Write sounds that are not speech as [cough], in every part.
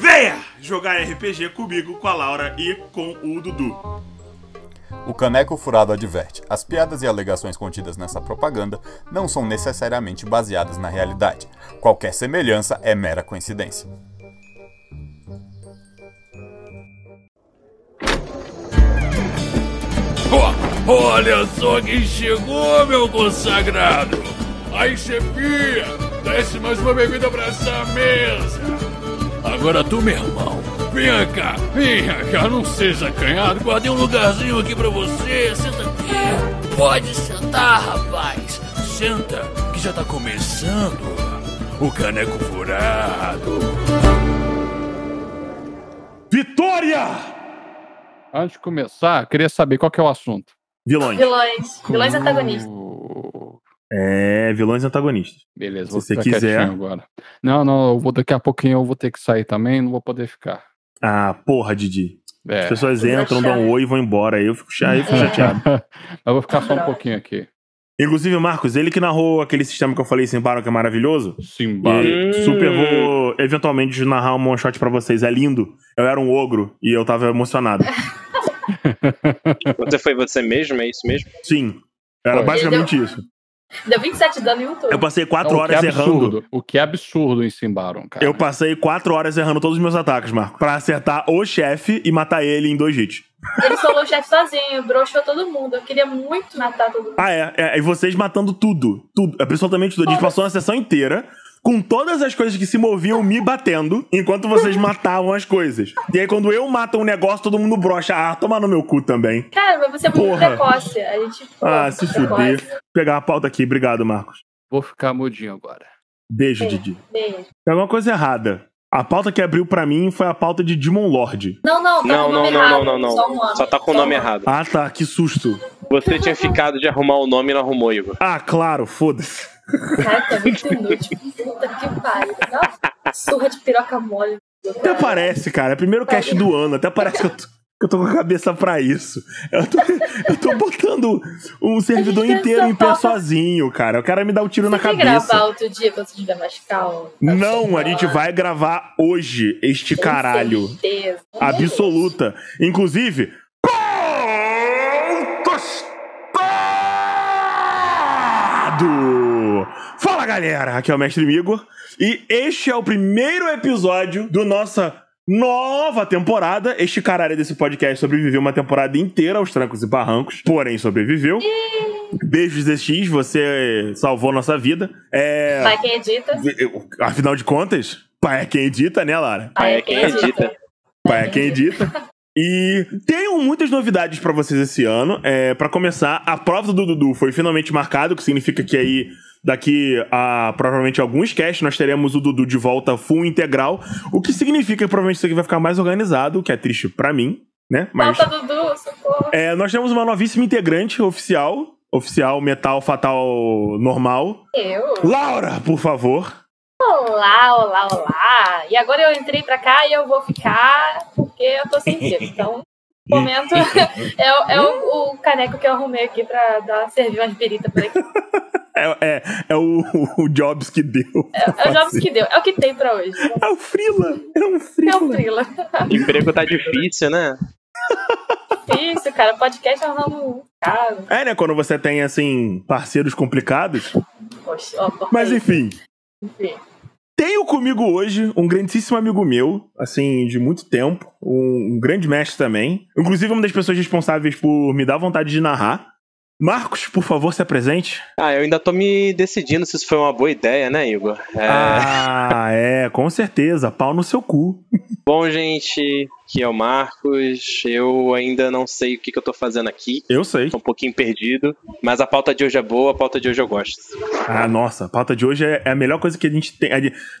Venha jogar RPG comigo, com a Laura e com o Dudu. O Caneco Furado adverte: as piadas e alegações contidas nessa propaganda não são necessariamente baseadas na realidade. Qualquer semelhança é mera coincidência. Oh, olha só quem chegou, meu consagrado! Aí, chefia, desce mais uma bebida pra essa mesa! Agora tu, meu irmão, venha cá, venha cá, não seja acanhado, guardei um lugarzinho aqui pra você, senta aqui. Pode sentar, rapaz, senta, que já tá começando o Caneco Furado. Vitória! Antes de começar, queria saber qual que é o assunto. Vilões. Vilões. Vilões antagonistas. É, vilões antagonistas. Beleza, Se vou você quiser. agora. Não, não, eu vou daqui a pouquinho eu vou ter que sair também, não vou poder ficar. Ah, porra, Didi. É. As pessoas entram, dão um oi e vão embora. Aí eu fico, cha- aí eu fico chateado. [laughs] eu vou ficar só um pouquinho aqui. Inclusive, Marcos, ele que narrou aquele sistema que eu falei, Simbaro, que é maravilhoso. Simba. E super vou, eventualmente, narrar um one shot pra vocês. É lindo. Eu era um ogro e eu tava emocionado. [laughs] Você foi você mesmo? É isso mesmo? Sim. Era basicamente isso. Deu 27 de dano em um turno. Eu passei quatro Não, o que é horas errando. absurdo. O que é absurdo em Simbaron, cara. Eu passei quatro horas errando todos os meus ataques, Marco. Pra acertar o chefe e matar ele em dois hits. Ele solou o chefe sozinho, broxou todo mundo. Eu queria muito matar todo mundo. Ah, é, é. E vocês matando tudo. Tudo. Absolutamente tudo. A gente passou uma sessão inteira com todas as coisas que se moviam me batendo enquanto vocês [laughs] matavam as coisas. E aí, quando eu mato um negócio, todo mundo brocha. Ah, toma no meu cu também. Cara, mas você é muito Porra. precoce. A gente. Ah, se fuder. Vou pegar a pauta aqui. Obrigado, Marcos. Vou ficar mudinho agora. Beijo. Didi. Beijo. Tem alguma coisa errada. A pauta que abriu pra mim foi a pauta de Demon Lord. Não, não, tá Não, com não, nome não, errado. não, não, não. Só, um. Só tá com o nome um errado. Ah, tá. Que susto. Você tinha ficado de arrumar o nome e não arrumou, Igor. Ah, claro. Foda-se. Cara, tá muito [laughs] inútil. Puta que pariu. Surra de piroca mole. Até parece, cara. É o primeiro cast do ano. Até parece que eu tô, que eu tô com a cabeça pra isso. Eu tô, eu tô botando um servidor inteiro em pé sozinho, cara. O cara me dá um tiro na Você quer cabeça. gravar outro dia quando você estiver mais calmo? Não, a gente vai gravar hoje este Com caralho. certeza. Absoluta. Inclusive. Tostado! Fala galera, aqui é o Mestre Migor e este é o primeiro episódio do nossa nova temporada. Este caralho desse podcast sobreviveu uma temporada inteira aos trancos e barrancos, porém sobreviveu. Beijos ZX, você salvou nossa vida. É, Vai quem edita. afinal de contas, pai é quem edita, né, Lara? Pai é quem edita. [laughs] Pai é quem edita. E tenho muitas novidades pra vocês esse ano. É, para começar, a prova do Dudu foi finalmente marcado, que significa que aí daqui a provavelmente alguns casts nós teremos o Dudu de volta full integral, o que significa que provavelmente isso aqui vai ficar mais organizado, o que é triste pra mim, né? Mas Falta Dudu, socorro. é, nós temos uma novíssima integrante oficial, oficial metal fatal normal. Eu? Laura, por favor. Olá, olá, olá. E agora eu entrei pra cá e eu vou ficar porque eu tô sem [laughs] tempo. Então, momento [laughs] é, o- é o, o caneco que eu arrumei aqui pra dar, servir umas biritas por aqui. [laughs] É, é, é o, o Jobs que deu. É, é o jogos que deu. É o que tem pra hoje. É o Frila. É um É Frila. o Frila. Emprego tá difícil, né? Difícil, cara. Podcast é um nome caro. É, né? Quando você tem, assim, parceiros complicados. Poxa, ó, Mas aí. enfim. Enfim. Tenho comigo hoje um grandíssimo amigo meu, assim, de muito tempo. Um, grande mestre também. Inclusive, uma das pessoas responsáveis por me dar vontade de narrar. Marcos, por favor, se apresente. Ah, eu ainda tô me decidindo se isso foi uma boa ideia, né, Igor? É... Ah, [laughs] é, com certeza. Pau no seu cu. Bom, gente, aqui é o Marcos. Eu ainda não sei o que, que eu tô fazendo aqui. Eu sei. Tô um pouquinho perdido. Mas a pauta de hoje é boa, a pauta de hoje eu gosto. Ah, nossa, a pauta de hoje é, é a melhor coisa que a gente tem.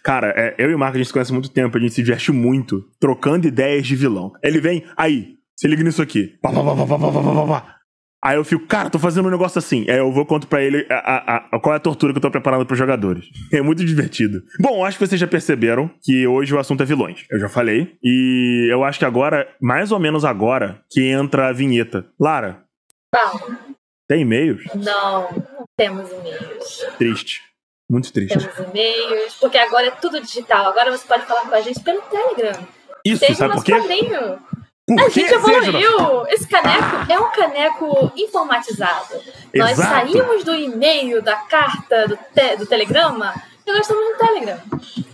cara, é, eu e o Marco a gente se conhece há muito tempo, a gente se diverte muito trocando ideias de vilão. Ele vem, aí, se liga nisso aqui. Pá, pá, pá, pá, pá, pá, pá, pá, pá. Aí eu fico, cara, tô fazendo um negócio assim. Aí eu vou conto pra ele a, a- a- qual é a tortura que eu tô preparando pros jogadores. [laughs] É muito divertido. Bom, acho que vocês já perceberam que hoje o assunto é vilões. Eu já falei. E eu acho que agora, mais ou menos agora, que entra a vinheta. Lara, Fala. tem e-mails? Não, não temos e-mails. Triste. Muito triste. Temos e-mails, porque agora é tudo digital. Agora você pode falar com a gente pelo Telegram. Isso, Seja sabe nosso por quê? padrinho. Por A gente evoluiu! Esse caneco é um caneco informatizado. Nós Exato. saímos do e-mail, da carta, do, te- do telegrama, e nós estamos no Telegram.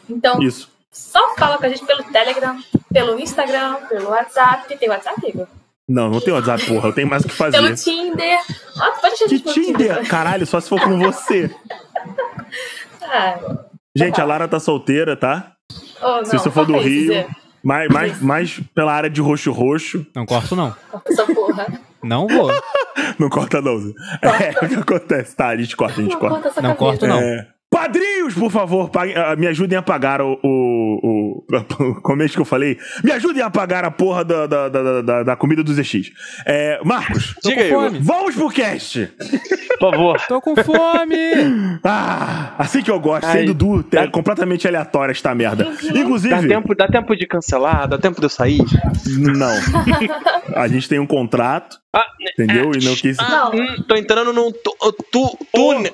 Então, Isso. só fala com a gente pelo Telegram, pelo Instagram, pelo WhatsApp. Tem WhatsApp, Igor? Não, não tem WhatsApp, porra. Eu tenho mais o que fazer. Pelo Tinder. Ah, pode Que gente pelo Tinder? Caralho, só se for com você. Ah, [laughs] Gente, a Lara tá solteira, tá? oh, não, Se você for do Rio, dizer? Mais, mais, mais pela área de roxo-roxo. Não corto, não. Essa porra. Não vou. [laughs] Não corta, não. Zé. É, o que acontece? Tá, a gente corta, a gente Não corta. conta essa Não cabeça. corto, não. É. Padrinhos, por favor, ah, me ajudem a pagar o, o, o- [laughs] Como é que eu falei? Me ajudem a pagar a porra da, da, da, da- da comida do ZX. É, Marcos, Tô Diga aí, fome. vamos pro cast! Por favor. Tô com fome. [laughs] Ah, assim que eu gosto, Ai, sem Dudu, dá- é completamente aleatória esta merda. Dá Inclusive, tempo, dá tempo de cancelar? Dá tempo de eu sair? não. [laughs] A gente tem um contrato, Ah, entendeu? E não quis. Não. hum, tô entrando num tu, tu, túnel.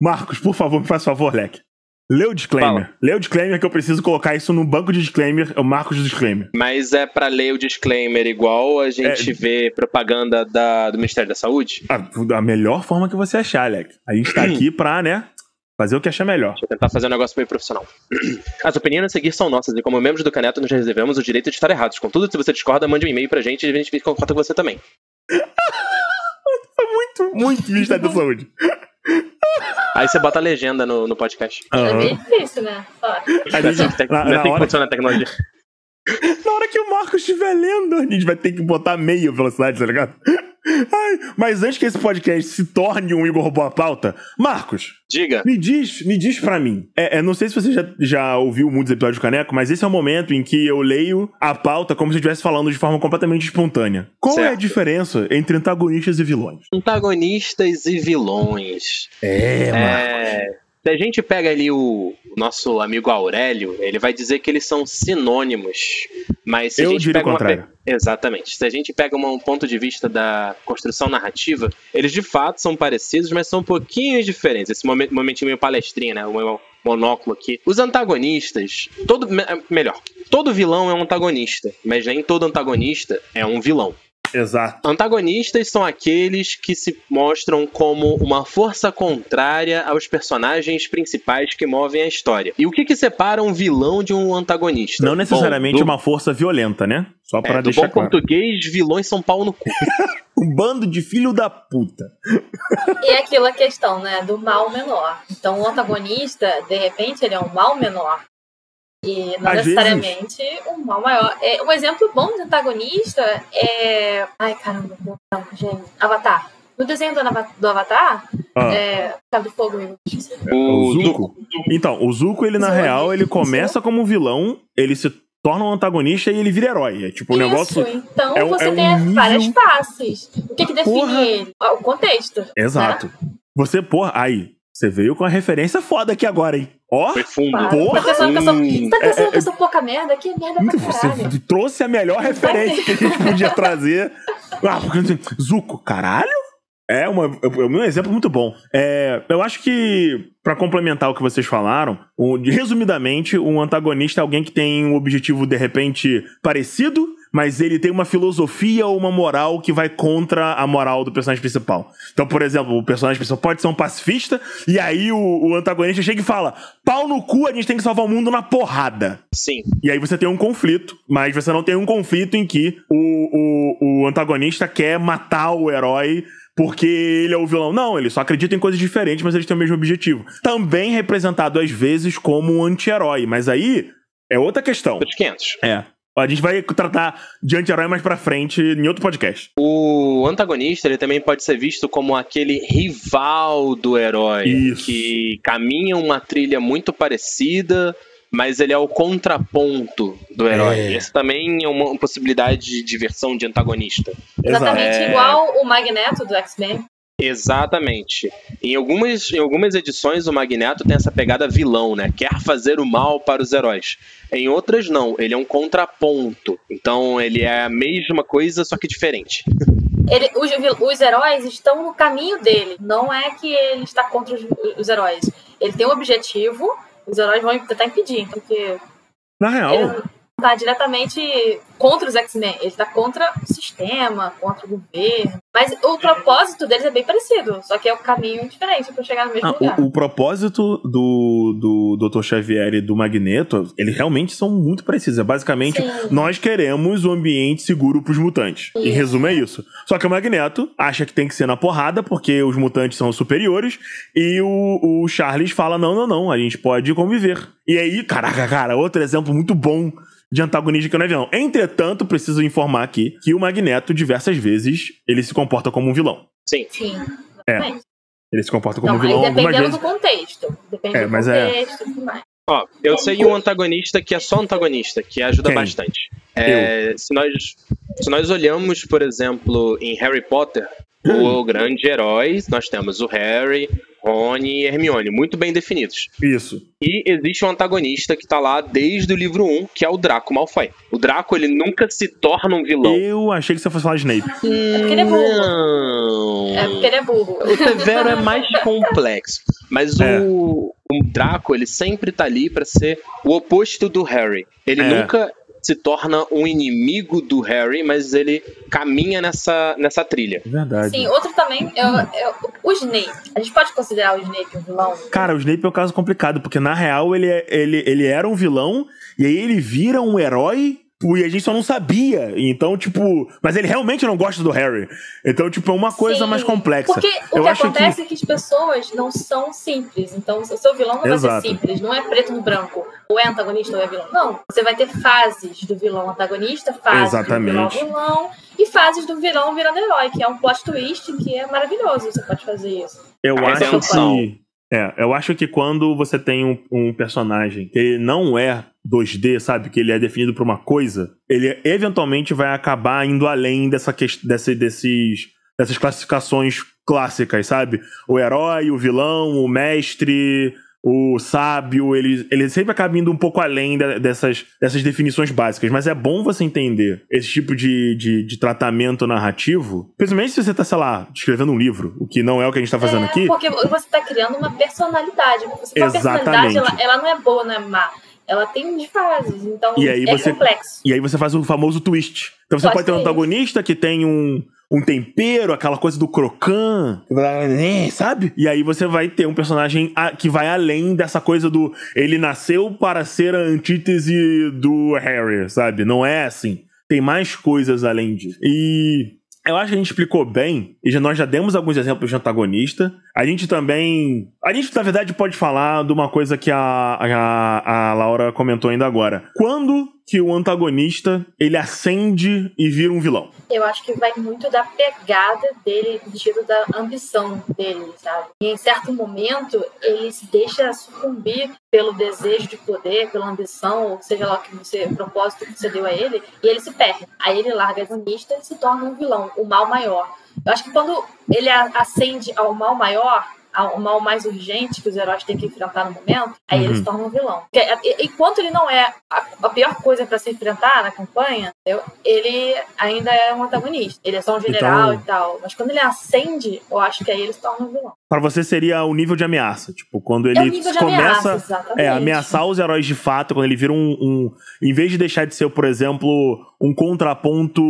Marcos, por favor, me faz favor, Leque. Lê o disclaimer. Lê o disclaimer que eu preciso colocar isso no banco de disclaimer, é o Marcos do disclaimer. Mas é pra ler o disclaimer igual a gente É. vê propaganda da- do Ministério da Saúde? A, a melhor forma que você achar, Leque. A gente tá [clears throat] aqui pra, né, fazer o que achar melhor. Deixa eu tentar fazer um negócio meio profissional. [clears throat] As opiniões a seguir são nossas e como membros do Caneto nos reservamos o direito de estar errados. Contudo, se você discorda, mande um e-mail pra gente e a gente concorda com você também. [laughs] Muito, muito Ministério [laughs] da Saúde. Aí você bota a legenda no, no podcast. Uhum. É bem difícil, né? Ó. Aí, na, na, a tecnologia. Na hora que o Marcos estiver lendo, a gente vai ter que botar meia velocidade, tá ligado? Ai, mas antes que esse podcast se torne um Igor Roubou a Pauta, Marcos, Diga. me diz, me diz pra mim. É, é, não sei se você já, já ouviu muitos episódios do Caneco, mas esse é o momento em que eu leio a pauta como se eu estivesse falando de forma completamente espontânea. Qual é a Certo. diferença entre antagonistas e vilões? Antagonistas e vilões. É, É, se a gente pega ali o nosso amigo Aurélio, ele vai dizer que eles são sinônimos. Mas se Eu a gente diria pega uma contrário. Exatamente. Se a gente pega um ponto de vista da construção narrativa, eles de fato são parecidos, mas são um pouquinho diferentes. Esse momen- momentinho meio palestrinha, né? O meu monóculo aqui. Os antagonistas, todo me- melhor, todo vilão é um antagonista, mas nem todo antagonista é um vilão. Exato. Antagonistas são aqueles que se mostram como uma força contrária aos personagens principais que movem a história. E o que, que separa um vilão de um antagonista? Não necessariamente Bom, do, uma força violenta, né? Só é, pra do deixar bom claro. português, vilões são pau no cu. [laughs] Um bando de filho da puta. E é aquela questão, né, do mal menor. Então, o antagonista, de repente, ele é um mal menor. E não Às necessariamente um mal maior. É, um exemplo bom de antagonista é. Ai, caramba, branco, gente. Avatar. No desenho do, Ava- do Avatar, Ah. é. Do Fogo, eu esqueci. O Zuko? Zuko. Então, o Zuko, ele na Zuko. real, ele começa como um vilão, ele se torna um antagonista e ele vira herói. É tipo um Isso, negócio. então é um- você é um tem nível- várias faces. O que, que define Porra. ele? O contexto. Exato. Você, porra, aí, você veio com a referência foda aqui agora, hein? Ó, Foi fundo. Para. Porra! Tá pensando que eu sou, você tá É, pensando é, que eu sou pouca merda? Que merda pra caralho. você trouxe a melhor referência que a gente podia trazer. Ah, porque Zuko, caralho? É uma, é um exemplo muito bom. É, eu acho que, pra complementar o que vocês falaram, o- resumidamente, um antagonista é alguém que tem um objetivo, de repente, parecido, mas ele tem uma filosofia ou uma moral que vai contra a moral do personagem principal. Então, por exemplo, o personagem principal pode ser um pacifista, e aí o, o antagonista chega e fala: pau no cu, a gente tem que salvar o mundo na porrada. Sim. E aí você tem um conflito, mas você não tem um conflito em que o, o, o antagonista quer matar o herói porque ele é o vilão. Não, ele só acredita em coisas diferentes, mas eles têm o mesmo objetivo. Também representado às vezes como um anti-herói, mas aí é outra questão. Outros 500. É. A gente vai tratar de anti-herói mais pra frente em outro podcast. O antagonista ele também pode ser visto como aquele rival do herói Isso. que caminha uma trilha muito parecida, mas ele é o contraponto do herói. É. Esse também é uma possibilidade de versão de antagonista. Exatamente É. igual o Magneto do X-Men. Exatamente. Em algumas, em algumas edições, o Magneto tem essa pegada vilão, né? Quer fazer o mal para os heróis. Em outras, não. Ele é um contraponto. Então, ele é a mesma coisa, só que diferente. Ele, os, os heróis estão no caminho dele. Não é que ele está contra os, os heróis. Ele tem um objetivo, os heróis vão tentar impedir. Porque Na real, ele está diretamente contra os X-Men. Ele está contra o sistema, contra o governo. Mas o propósito deles é bem parecido. Só que é um caminho diferente para chegar no mesmo Ah, lugar. o, o propósito do, do Dr. Xavier e do Magneto, eles realmente são muito parecidos. É basicamente, Sim. nós queremos um ambiente seguro pros mutantes. Em resumo, é isso. Só que o Magneto acha que tem que ser na porrada, porque os mutantes são superiores, e o, o Charles fala: não, não, não, a gente pode conviver. E aí, caraca, cara, outro exemplo muito bom de antagonista que não é vilão. Entretanto, preciso informar aqui que o Magneto, diversas vezes, ele se comporta como um vilão. Sim. Sim. É, exatamente. Ele se comporta como Não, um vilão algumas dependendo vezes. do contexto. Depende É, do mas é- contexto e tudo mais. Ó, eu sei um antagonista que é só antagonista, que ajuda Quem? bastante. É, se, nós, se nós olhamos, por exemplo, em Harry Potter, Hum. [gasps] o grande herói, nós temos o Harry, Rony e Hermione, muito bem definidos. Isso. E existe um antagonista que tá lá desde o livro 1, que é o Draco Malfoy. O Draco, ele nunca se torna um vilão. Eu achei que você fosse falar de Snape. É porque ele é burro. Não. É porque ele é burro. O Severo é mais complexo. Mas É. o, o Draco, ele sempre tá ali pra ser o oposto do Harry. Ele É. nunca se torna um inimigo do Harry, mas ele caminha nessa, nessa trilha. Verdade. Sim, outro também é, o- é o Snape. A gente pode considerar o Snape um vilão? Cara, o Snape é um caso complicado, porque na real ele, é- ele, ele era um vilão, e aí ele vira um herói, e a gente só não sabia. Então, tipo. Mas ele realmente não gosta do Harry. Então, tipo, é uma coisa Sim, mais complexa. Porque o Eu que acho acontece é que as pessoas não são simples. Então, o seu vilão não Exato. vai ser simples. Não é preto no branco. Ou é antagonista ou é vilão. Não. Você vai ter fases do vilão antagonista, fases Exatamente. do vilão vilão e fases do vilão virando herói, que é um plot twist que é maravilhoso. Você pode fazer isso. Eu A acho redenção. que. É, eu acho que quando você tem um, um personagem que ele não é 2D, sabe? Que ele é definido por uma coisa, ele eventualmente vai acabar indo além dessa desse, desses, dessas classificações clássicas, sabe? O herói, o vilão, o mestre, o sábio, ele, ele sempre acaba indo um pouco além da- dessas, dessas definições básicas. Mas é bom você entender esse tipo de, de, de tratamento narrativo, principalmente se você tá, sei lá, escrevendo um livro, o que não é o que a gente tá fazendo É, aqui. Porque você tá criando uma personalidade. Você, uma personalidade, Exatamente. ela, ela não é boa, não é má. Ela tem de fases. Então, E aí é você- complexo. E aí você faz o famoso twist. Então você Pode pode ter um antagonista que tem um, um tempero, aquela coisa do crocan, sabe? E aí você vai ter um personagem que vai além dessa coisa do ele nasceu para ser a antítese do Harry, sabe? Não é assim. Tem mais coisas além disso. E eu acho que a gente explicou bem, e já, nós já demos alguns exemplos de antagonista. A gente também. A gente, na verdade, pode falar de uma coisa que a, a, a Laura comentou ainda agora. Quando que o antagonista ele acende e vira um vilão? Eu acho que vai muito da pegada dele, no sentido da ambição dele, sabe? E em certo momento, ele se deixa sucumbir pelo desejo de poder, pela ambição, ou seja lá o que você, o propósito que você deu a ele, e ele se perde. Aí ele larga a antagonista e se torna um vilão, o mal maior. Eu acho que quando ele acende ao mal maior, ao mal mais urgente que os heróis têm que enfrentar no momento, aí ele Uhum. se torna um vilão. Enquanto ele não é a, a pior coisa para se enfrentar na campanha, ele ainda é um antagonista. Ele é só um general Então- e tal. Mas quando ele acende, eu acho que aí ele se torna um vilão. Pra você seria o nível de ameaça. Tipo, quando é o ele nível de começa. ameaça, exatamente. É, ameaçar os heróis de fato, quando ele vira um, um- Em vez de deixar de ser, por exemplo, um contraponto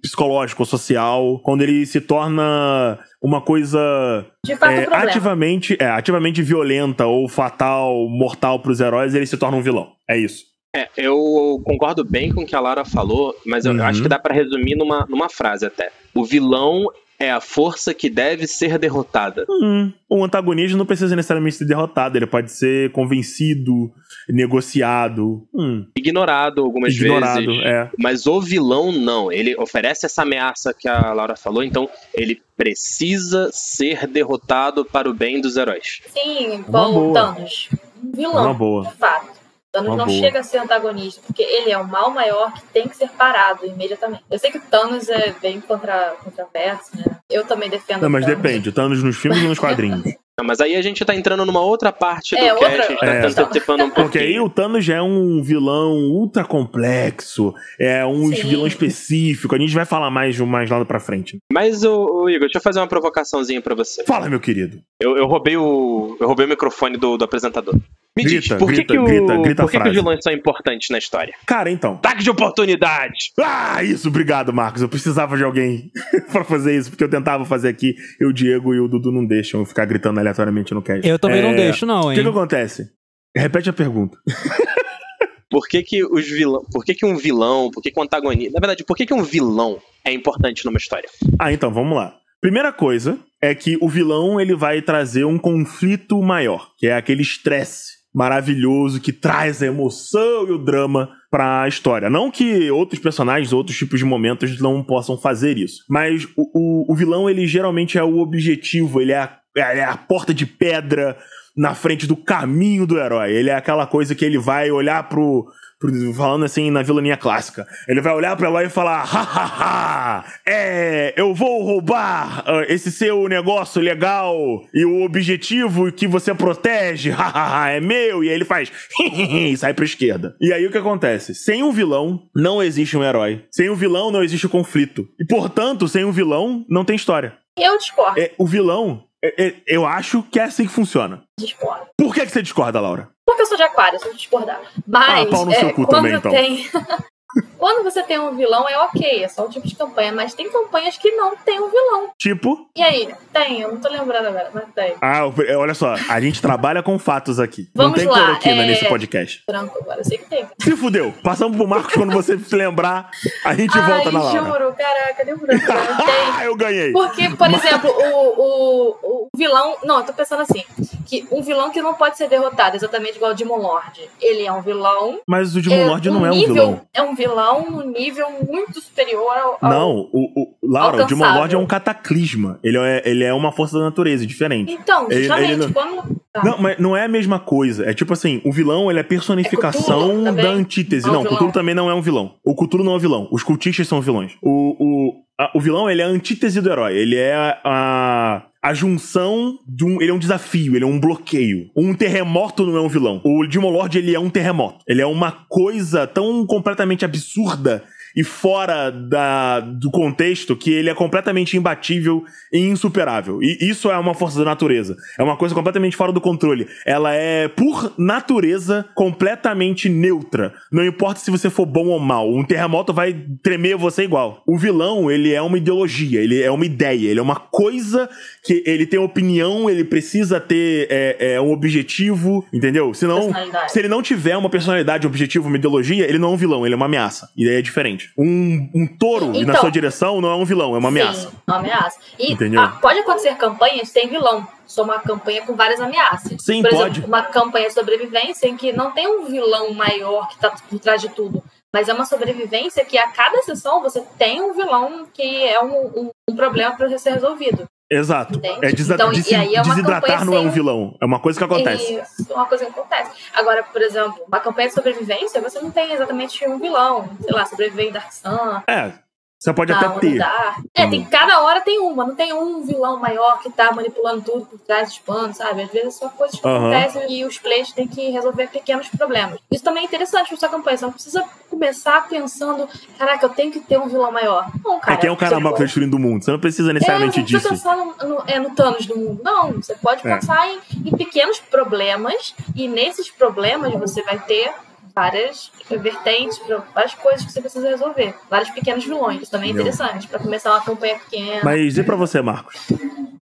psicológico, social, quando ele se torna uma coisa De fato, é, ativamente, é, ativamente violenta ou fatal, mortal pros heróis, ele se torna um vilão. É isso. É, eu concordo bem com o que a Lara falou, mas eu Uhum. acho que dá pra resumir numa, numa frase até. O vilão é a força que deve ser derrotada. Hum, o antagonista não precisa necessariamente ser derrotado, ele pode ser convencido, negociado, hum, Ignorado algumas ignorado. vezes. É. Mas o vilão não. Ele oferece essa ameaça que a Laura falou, então ele precisa ser derrotado para o bem dos heróis. Sim, boa. o Thanos. Um vilão, Uma boa. de fato. Thanos Uma não boa. chega a ser antagonista, porque ele é um mal maior que tem que ser parado imediatamente. Eu sei que o Thanos é bem contra, controverso, né? Eu também defendo Não, mas o Thanos. depende, o Thanos nos filmes ou nos [laughs] quadrinhos? Não, mas aí a gente tá entrando numa outra parte do É, cast, outra- a gente tá É. antecipando um Porque aí o Thanos já é um vilão ultra complexo, é um Sim. vilão específico. A gente vai falar mais, mais lá pra frente. Mas, ô, ô, Igor, deixa eu fazer uma provocaçãozinha pra você. Fala, meu querido. Eu, eu roubei o. Eu roubei o microfone do, do apresentador. Me Grita, diz, por que, grita, que, o, grita, grita por que, que os vilões são importantes na história? Cara, então. Ataque de oportunidade! Ah, isso, obrigado, Marcos. Eu precisava de alguém [laughs] pra fazer isso, porque eu tentava fazer aqui e o Diego e o Dudu não deixam eu ficar gritando aleatoriamente no cast. Eu também É, não deixo, não, O hein? que, que acontece? Repete a pergunta. [laughs] Por que, que os vilão. Por que, que um vilão, por que, que um antagonista. Na verdade, por que, que um vilão é importante numa história? Ah, então, vamos lá. Primeira coisa é que o vilão ele vai trazer um conflito maior, que é aquele estresse maravilhoso que traz a emoção e o drama pra história. Não que outros personagens, outros tipos de momentos não possam fazer isso, mas o, o, o vilão ele geralmente é o objetivo, ele é a, ele é a porta de pedra na frente do caminho do herói. Ele é aquela coisa que ele vai olhar pro- falando assim na vilania clássica. Ele vai olhar pro herói e falar: ha ha ha! É, eu vou roubar ah, esse seu negócio legal e o objetivo que você protege, ha ha ha, é meu. E aí ele faz e sai pra esquerda. E aí o que acontece? Sem um vilão, não existe um herói. Sem um vilão, não existe conflito. E portanto, sem um vilão, não tem história. Eu discordo, É, o vilão, é- é- eu acho que é assim que funciona. discordo. Por que, que você discorda, Laura? Porque eu sou de aquário, eu sou de discordar. Mas Ah, pau no é, seu cu quando também, então. tem. [laughs] quando você tem um vilão, é ok, é só um tipo de campanha. Mas tem campanhas que não tem um vilão. Tipo, E aí? Tem, eu não tô lembrando agora, mas tem. ah, olha só, a gente trabalha com fatos aqui. Vamos não tem lá, cloroquina é- nesse podcast. Branco agora, eu sei que tem. Se fudeu. Passamos pro Marcos quando você se lembrar, a gente Ai, volta na Laura. juro, caraca, deu branco. Ah, [laughs] eu ganhei. Porque, por exemplo, o, o, o vilão. Não, eu tô pensando assim: que um vilão que não pode ser derrotado, exatamente igual o Demon Lord. Ele é um vilão. Mas o Demon é Lord não é um nível, vilão. É um vilão num nível muito superior ao. ao- Não, o, o Laura, o Demon. Lord é um cataclisma. Ele é, ele é uma força da natureza, diferente. Então, justamente, ele não- quando. Tá. Não, mas não é a mesma coisa. É tipo assim, o vilão ele é personificação É da antítese. Um não, o. Cthulhu também não é um vilão. O Cthulhu não é um vilão. Os cultistas são vilões. O, o, a- o vilão ele é a antítese do herói. Ele é a, a junção de um. Ele é um desafio, ele é um bloqueio. Um terremoto não é um vilão. O Demon Lord ele é um terremoto. Ele é uma coisa tão completamente absurda e fora da, do contexto que ele é completamente imbatível e insuperável. E isso é uma força da natureza. É uma coisa completamente fora do controle. Ela é, por natureza, completamente neutra. Não importa se você for bom ou mal. Um terremoto vai tremer você igual. O vilão, ele é uma ideologia, ele é uma ideia, ele é uma coisa que ele tem opinião, ele precisa ter é, é, um objetivo, entendeu? Senão, se ele não tiver uma personalidade, objetivo, uma ideologia, ele não é um vilão, ele é uma ameaça. E daí é diferente. Um, um touro e na Então- sua direção não é um vilão, é uma ameaça. Sim, uma ameaça. E Entendeu? ah, pode acontecer campanhas sem vilão. Só uma campanha com várias ameaças. Sim, por pode. Exemplo, uma campanha de sobrevivência em que não tem um vilão maior que tá por trás de tudo. Mas é uma sobrevivência que a cada sessão você tem um vilão que é um, um- um problema para ser resolvido. Exato. Entende? É desa- Então, e aí é uma desidratar não é um vilão. É uma coisa que acontece. Isso, é uma coisa que acontece. Agora, por exemplo, uma campanha de sobrevivência, você não tem exatamente um vilão. Sei lá, sobreviver em Dark Sun, É. Você pode até ter. É, tem cada hora tem uma, não tem um vilão maior que tá manipulando tudo por trás dos panos, sabe? Às vezes são coisas que Aham. acontecem e os players têm que resolver pequenos problemas. Isso também é interessante pra sua campanha. Você não precisa começar pensando, caraca, eu tenho que ter um vilão maior. Não, cara. É quem é o cara mal que tá destruindo o mundo. Você não precisa é, necessariamente você não precisa disso. pensar no, no, é, no Thanos do mundo. Não, você pode É. pensar em, em pequenos problemas e nesses problemas você vai ter várias vertentes, várias coisas que você precisa resolver. Vários pequenos vilões. Isso também é Meu. interessante pra começar uma campanha pequena. Mas e pra você, Marcos? Por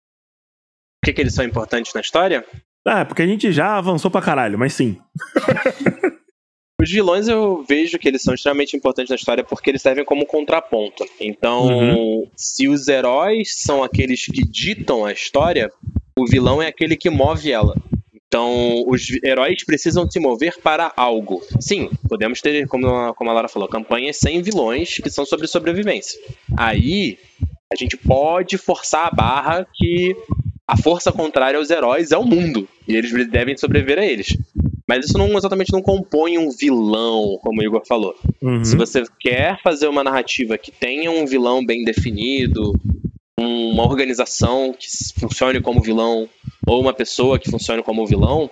que, que eles são importantes na história? Ah, porque a gente já avançou pra caralho, mas sim. [laughs] Os vilões eu vejo que eles são extremamente importantes na história porque eles servem como contraponto. Então, Uhum. se os heróis são aqueles que ditam a história, o vilão é aquele que move ela. Então, os heróis precisam se mover para algo. Sim, podemos ter, como a, como a Lara falou, campanhas sem vilões que são sobre sobrevivência. Aí, a gente pode forçar a barra que a força contrária aos heróis é o mundo. E eles devem sobreviver a eles. Mas isso não exatamente não compõe um vilão, como o Igor falou. Uhum. Se você quer fazer uma narrativa que tenha um vilão bem definido, uma organização que funcione como vilão, ou uma pessoa que funcione como vilão,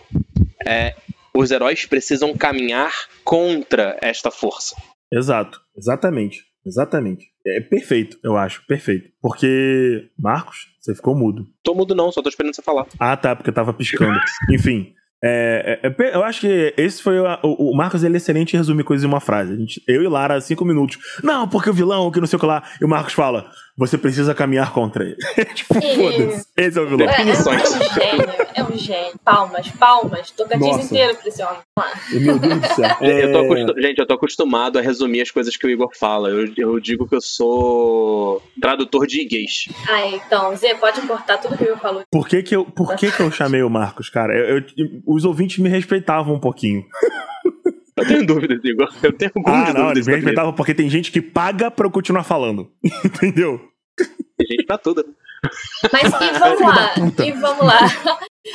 é, os heróis precisam caminhar contra esta força. Exato, exatamente, exatamente. É perfeito, eu acho, perfeito. Porque, Marcos, você ficou mudo. Tô mudo não, só tô esperando você falar. Ah, tá, porque tava piscando. [laughs] Enfim, é, é, é eu acho que esse foi o, o, o Marcos, ele é excelente em resumir coisas em uma frase. A gente, eu e Lara, cinco minutos. Não, porque o vilão, que não sei o que lá. E o Marcos fala, você precisa caminhar contra ele. [laughs] tipo, Ih. foda-se. Esse é o vilão. É, é, um- é um gênio, é um gênio. Palmas, palmas. Tocantins Nossa. inteiro pra esse homem. Meu Deus do céu. [laughs] Eu tô É, acostu- Gente, eu tô acostumado a resumir as coisas que o Igor fala. Eu, eu digo que eu sou tradutor de gays. Ah, então, Zé, pode cortar tudo que eu falou. Por que que eu, por que que eu chamei o Marcos, cara? Eu- eu- os ouvintes me respeitavam um pouquinho. [laughs] Eu tenho dúvidas, Igor. Eu tenho algumas Ah, não, eles dúvidas. me também. respeitavam porque tem gente que paga pra eu continuar falando. [laughs] Entendeu? Tem gente pra tudo. Mas e [laughs] vamos lá, e vamos lá.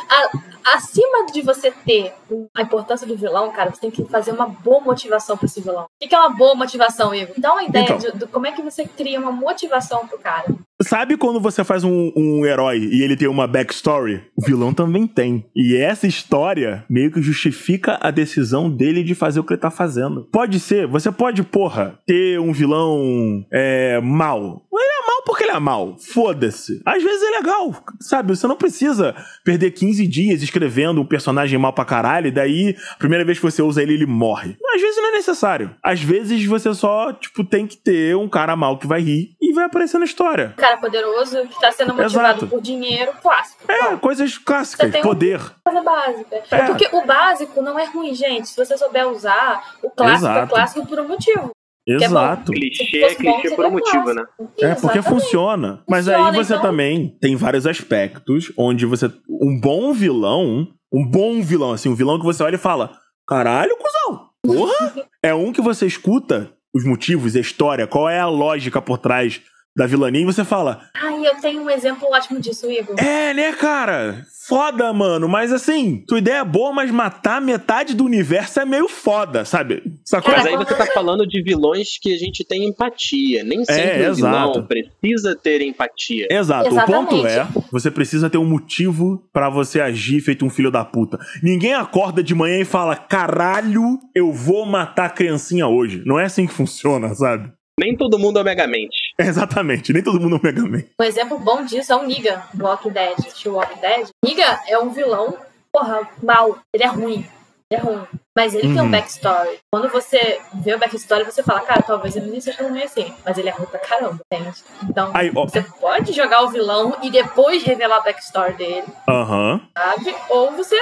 A- acima de você ter a importância do vilão, cara, você tem que fazer uma boa motivação pra esse vilão. O que que é uma boa motivação, Igor? Dá uma ideia Então. de, de como é que você cria uma motivação pro cara. Sabe quando você faz um, um herói e ele tem uma backstory? O vilão também tem. E essa história meio que justifica a decisão dele de fazer o que ele tá fazendo. Pode ser, você pode, porra, ter um vilão é, mal. Ele é mal porque ele é mal. Foda-se. Às vezes é legal, sabe? Você não precisa perder 15 dias escrevendo um personagem mal pra caralho e daí, a primeira vez que você usa ele, ele morre. Às vezes não é necessário. Às vezes você só, tipo, tem que ter um cara mal que vai rir e vai aparecer na história. Um cara poderoso que tá sendo motivado Exato. por dinheiro, clássico. É, Bom, coisas clássicas, Você tem poder. coisa básica. É. Porque o básico não é ruim, gente. Se você souber usar, o clássico é Exato. clássico por um motivo. é. Exato. Clichê é clichê por um motivo, né? É, porque funciona. Mas aí você então. também tem vários aspectos onde você. Um bom vilão. Um bom vilão, assim, um vilão que você olha e fala: caralho, cuzão, porra! é um que você escuta os motivos, a história, qual é a lógica por trás da vilania e você fala: Ai, eu tenho um exemplo ótimo disso, Igor. é, né, cara? Foda, mano, mas assim, tua ideia é boa, mas matar metade do universo é meio foda, sabe? Sacou? Mas aí você tá falando de vilões que a gente tem empatia. Nem sempre o vilão É, exato. precisa ter empatia. Exato. O Exatamente. ponto é, você precisa ter um motivo pra você agir feito um filho da puta. Ninguém acorda de manhã e fala: "Caralho, eu vou matar a criancinha hoje". Não é assim que funciona, sabe? Nem todo mundo é o Megamente. [laughs] Exatamente. Nem todo mundo é um Mega Man. Um exemplo bom disso é o Negan, do Walking Dead. Walking Dead? Negan é um vilão, porra, mal. Ele é ruim. Ele é ruim. Mas ele tem um Uhum. backstory. Quando você vê o backstory, você fala, cara, talvez ele não seja ruim assim. Mas ele é ruim pra caramba, entende? Então, Aí, você pode jogar o vilão e depois revelar o backstory dele, Aham. sabe? Ou você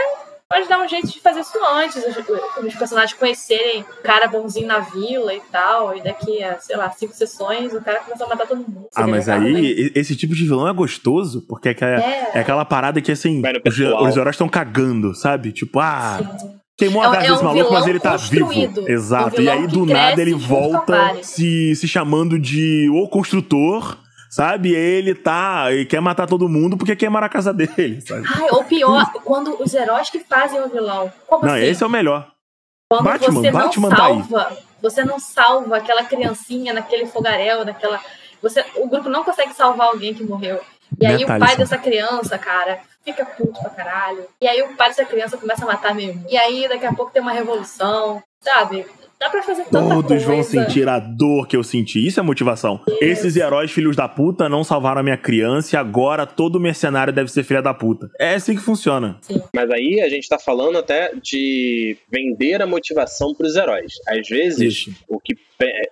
pode dar um jeito de fazer isso antes, os, os personagens conhecerem o cara bonzinho na vila e tal, e daqui a, sei lá, cinco sessões o cara começa a matar todo mundo. Ah, mas aí e- esse tipo de vilão é gostoso, porque é, que é, É. é aquela parada que assim, os, os heróis estão cagando, sabe? Tipo, ah, Sim. Queimou É a um- é desse um maluco, mas ele tá vivo. Exato. Um e aí, do nada, ele volta se, se chamando de o construtor, sabe? Ele tá. e quer matar todo mundo porque queimaram a casa dele, sabe? Ai, ou pior, quando os heróis que fazem o vilão. Como Não, assim? esse é o melhor. Quando Batman, você Batman não tá salva, você não salva aquela criancinha naquele fogaréu, naquela. Você, o grupo não consegue salvar alguém que morreu. E aí Detalhe, o pai dessa criança, cara, fica puto pra caralho. E aí o pai dessa criança começa a matar mesmo. E aí daqui a pouco tem uma revolução, sabe? Dá pra fazer tanta Todos coisa. vão sentir a dor que eu senti. Isso é motivação. Esses heróis filhos da puta não salvaram a minha criança e agora todo mercenário deve ser filha da puta. É assim que funciona. Mas aí a gente tá falando até de vender a motivação pros heróis. Às vezes, Isso. o que,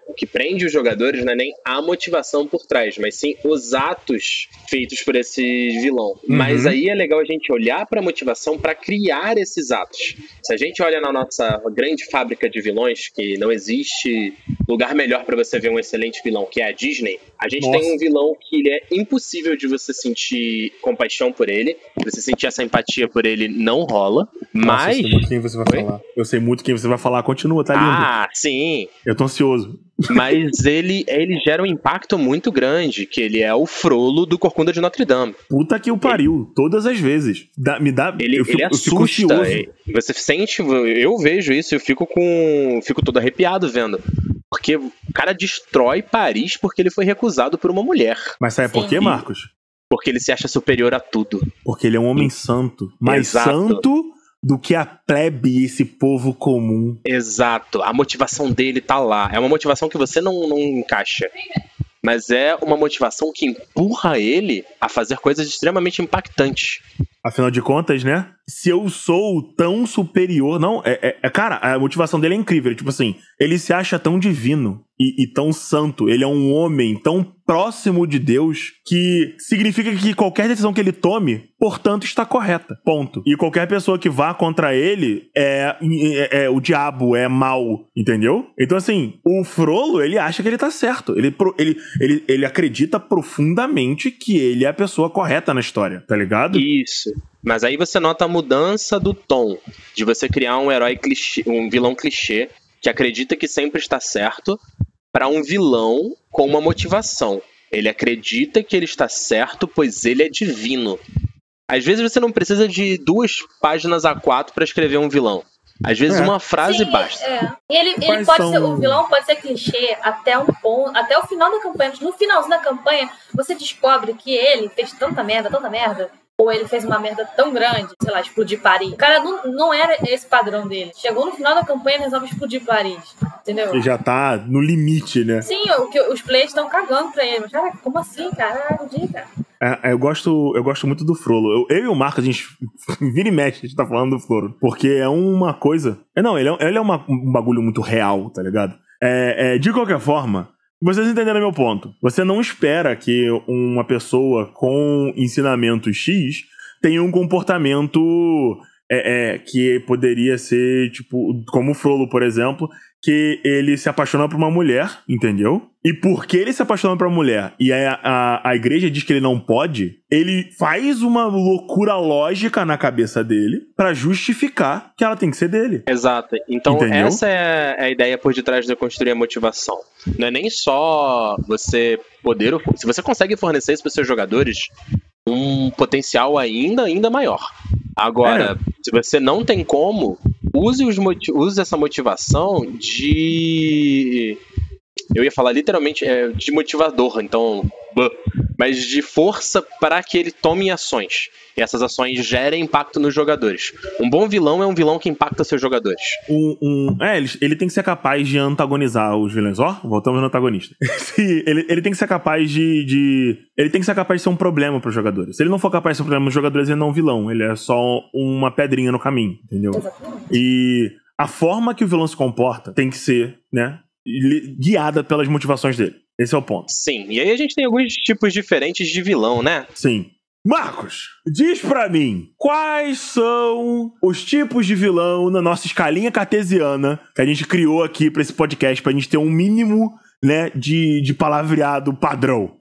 o que prende os jogadores não é nem a motivação por trás, mas sim os atos feitos por esse vilão. Mas aí é legal a gente olhar pra motivação pra criar esses atos. Se a gente olha na nossa grande fábrica de vilões, que não existe lugar melhor pra você ver um excelente vilão, que é a Disney, a gente Nossa. tem um vilão que ele é impossível de você sentir compaixão por ele, você sentir essa empatia por ele não rola, mas Nossa, eu sei muito quem você vai Oi? falar. Eu sei muito quem você vai falar. Continua, tá lindo. ah, sim. Eu tô ansioso. Conflituoso. Mas ele, ele gera um impacto muito grande, que ele é o frolo do Corcunda de Notre Dame. Puta que o pariu, todas as vezes. Dá- me dá. Ele, eu fico, ele eu assusta. ansioso. é, Você sente, eu vejo isso, eu fico com. fico todo arrepiado vendo. Porque o cara destrói Paris porque ele foi recusado por uma mulher. Mas sabe por quê, Marcos? Porque ele se acha superior a tudo. Porque ele é um homem santo. Mais Exato. santo do que a plebe, esse povo comum. Exato. A motivação dele tá lá. É uma motivação que você não, não encaixa. Mas é uma motivação que empurra ele a fazer coisas extremamente impactantes. Afinal de contas, né? Se eu sou tão superior. Não, é, é- é- cara, a motivação dele é incrível. Tipo assim, ele se acha tão divino e, e tão santo. Ele é um homem tão próximo de Deus que significa que qualquer decisão que ele tome, portanto, está correta. Ponto. E qualquer pessoa que vá contra ele é, é- é o diabo, é mal, entendeu? Então, assim, o Frollo, ele acha que ele tá certo. Ele, ele, ele, ele acredita profundamente que ele é a pessoa correta na história, tá ligado? Isso. Mas aí você nota a mudança do tom de você criar um herói clichê, um vilão clichê que acredita que sempre está certo para um vilão com uma motivação. Ele acredita que ele está certo, pois ele é divino. Às vezes você não precisa de duas páginas A4 para escrever um vilão. Às vezes É. uma frase Sim, basta. é. Ele, ele pode são- ser, o vilão pode ser clichê até um ponto, até o final da campanha. No finalzinho da campanha, você descobre que ele fez tanta merda, tanta merda. Ou ele fez uma merda tão grande, sei lá, explodir Paris. O cara não, não era esse padrão dele. Chegou no final da campanha e resolve explodir Paris. Entendeu? Ele já tá no limite, né? Sim, o que os players estão cagando pra ele. Mas, cara, como assim, cara? Ah, cara. É, é, eu, gosto, eu gosto muito do Frollo. Eu, eu e o Marcos, a gente [laughs] vira e mexe, a gente tá falando do Frollo. Porque é uma coisa. É, não, ele é, ele é uma- um bagulho muito real, tá ligado? É, é, de qualquer forma, vocês entenderam meu ponto. Você não espera que uma pessoa com ensinamento X tenha um comportamento é, é, que poderia ser, tipo, como o Frollo, por exemplo, que ele se apaixona por uma mulher, entendeu? E porque ele se apaixona por uma mulher e a, a, a igreja diz que ele não pode, ele faz uma loucura lógica na cabeça dele pra justificar que ela tem que ser dele. Exato. Então, Entendeu? essa é a ideia por detrás de construir a motivação. Não é nem só você poder. Se você consegue fornecer isso para seus jogadores, um potencial ainda, ainda maior. Agora, se você não tem como, use, os use essa motivação de. Eu ia falar literalmente é, de motivador, então. Mas de força para que ele tome ações. E essas ações gerem impacto nos jogadores. Um bom vilão é um vilão que impacta seus jogadores. Um, um- é, ele, ele tem que ser capaz de antagonizar os vilões. Ó, voltamos no antagonista. [laughs] Ele, ele tem que ser capaz de, de- Ele tem que ser capaz de ser um problema pros jogadores. Se ele não for capaz de ser um problema pros jogadores, ele não é um vilão. Ele é só uma pedrinha no caminho, entendeu? Exatamente. E a forma que o vilão se comporta tem que ser, né, guiada pelas motivações dele. Esse é o ponto. Sim, e aí a gente tem alguns tipos diferentes de vilão, né? Sim. Marcos, diz pra mim, quais são os tipos de vilão na nossa escalinha cartesiana que a gente criou aqui pra esse podcast, pra gente ter um mínimo, né, de, de palavreado padrão?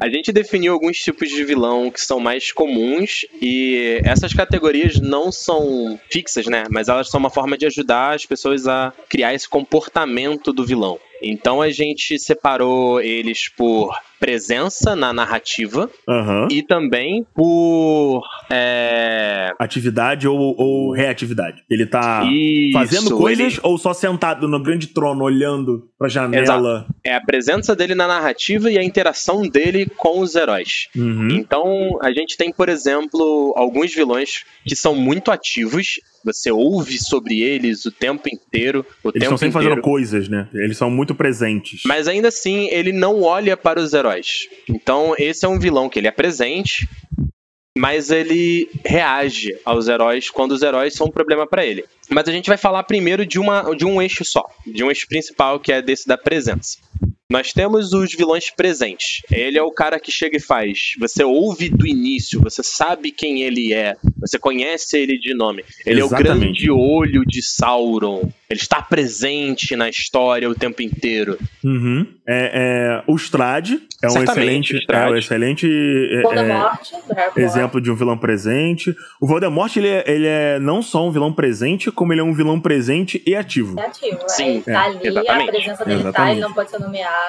A gente definiu alguns tipos de vilão que são mais comuns e essas categorias não são fixas, né? Mas elas são uma forma de ajudar as pessoas a criar esse comportamento do vilão. Então a gente separou eles por presença na narrativa Aham. e também por. é, Atividade ou, ou reatividade. Ele tá isso, fazendo coisas ele- ou só sentado no grande trono olhando pra janela? é a presença dele na narrativa e a interação dele com os heróis. Uhum. Então, a gente tem, por exemplo, alguns vilões que são muito ativos. Você ouve sobre eles o tempo inteiro, o Eles tempo estão sempre inteiro. fazendo coisas, né? Eles são muito presentes. Mas ainda assim, ele não olha para os heróis. Então, esse é um vilão que ele é presente, mas ele reage aos heróis quando os heróis são um problema para ele. Mas a gente vai falar primeiro de, uma, de um eixo só, de um eixo principal que é desse da presença. Nós temos os vilões presentes. Ele é o cara que chega e faz. Você ouve do início, você sabe quem ele é, você conhece ele de nome. Ele é o Exatamente. grande olho de Sauron. Ele está presente na história o tempo inteiro. Uhum. É, é, o Strade é um excelente, o Strade. é um excelente é, é, Potter. exemplo de um vilão presente. O Voldemort ele é, ele é não só um vilão presente, como ele é um vilão presente e ativo. É ativo, Sim, Sim, tá ali, exatamente. a presença dele tá, Exatamente. ele não pode ser nomeado.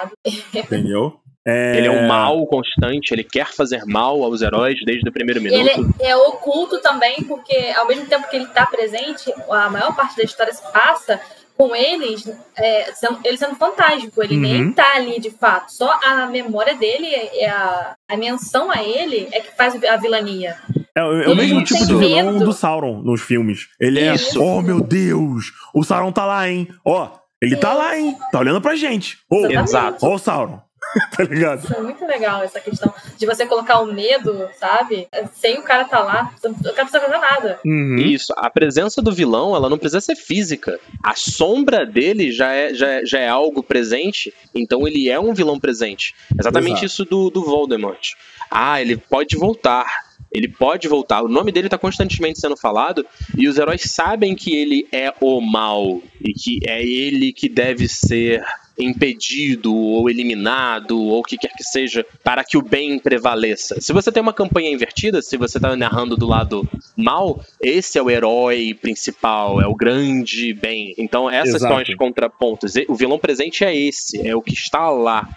Entendeu? É, Ele é um mal constante, ele quer fazer mal aos heróis desde o primeiro E minuto. ele é oculto também, porque ao mesmo tempo que ele tá presente, a maior parte da história se passa com eles, é, sendo, ele sendo fantástico, ele Uhum. nem tá ali de fato. Só a memória dele, é a, a menção a ele é que faz a vilania. É, é o Ele mesmo tipo de vilão medo. do Sauron nos filmes. Ele é, Isso. oh meu Deus, o Sauron tá lá, hein? Ó, ele tá lá, hein? Tá olhando pra gente. Exatamente. Exato. ó o Sauron. [laughs] tá ligado? Isso é muito legal, essa questão de você colocar o medo, sabe? Sem o cara tá lá, o cara não precisa fazer nada. Uhum. Isso, a presença do vilão, ela não precisa ser física. A sombra dele já é, já é, já é algo presente, então ele é um vilão presente. Exatamente Exato. isso do, do Voldemort. Ah, ele pode voltar. Ele pode voltar. O nome dele tá constantemente sendo falado e os heróis sabem que ele é o mal e que é ele que deve ser impedido ou eliminado ou o que quer que seja para que o bem prevaleça. Se você tem uma campanha invertida, se você tá narrando do lado mal, esse é o herói principal, é o grande bem. Então essas Exato. são as contrapontos. O vilão presente é esse, é o que está lá.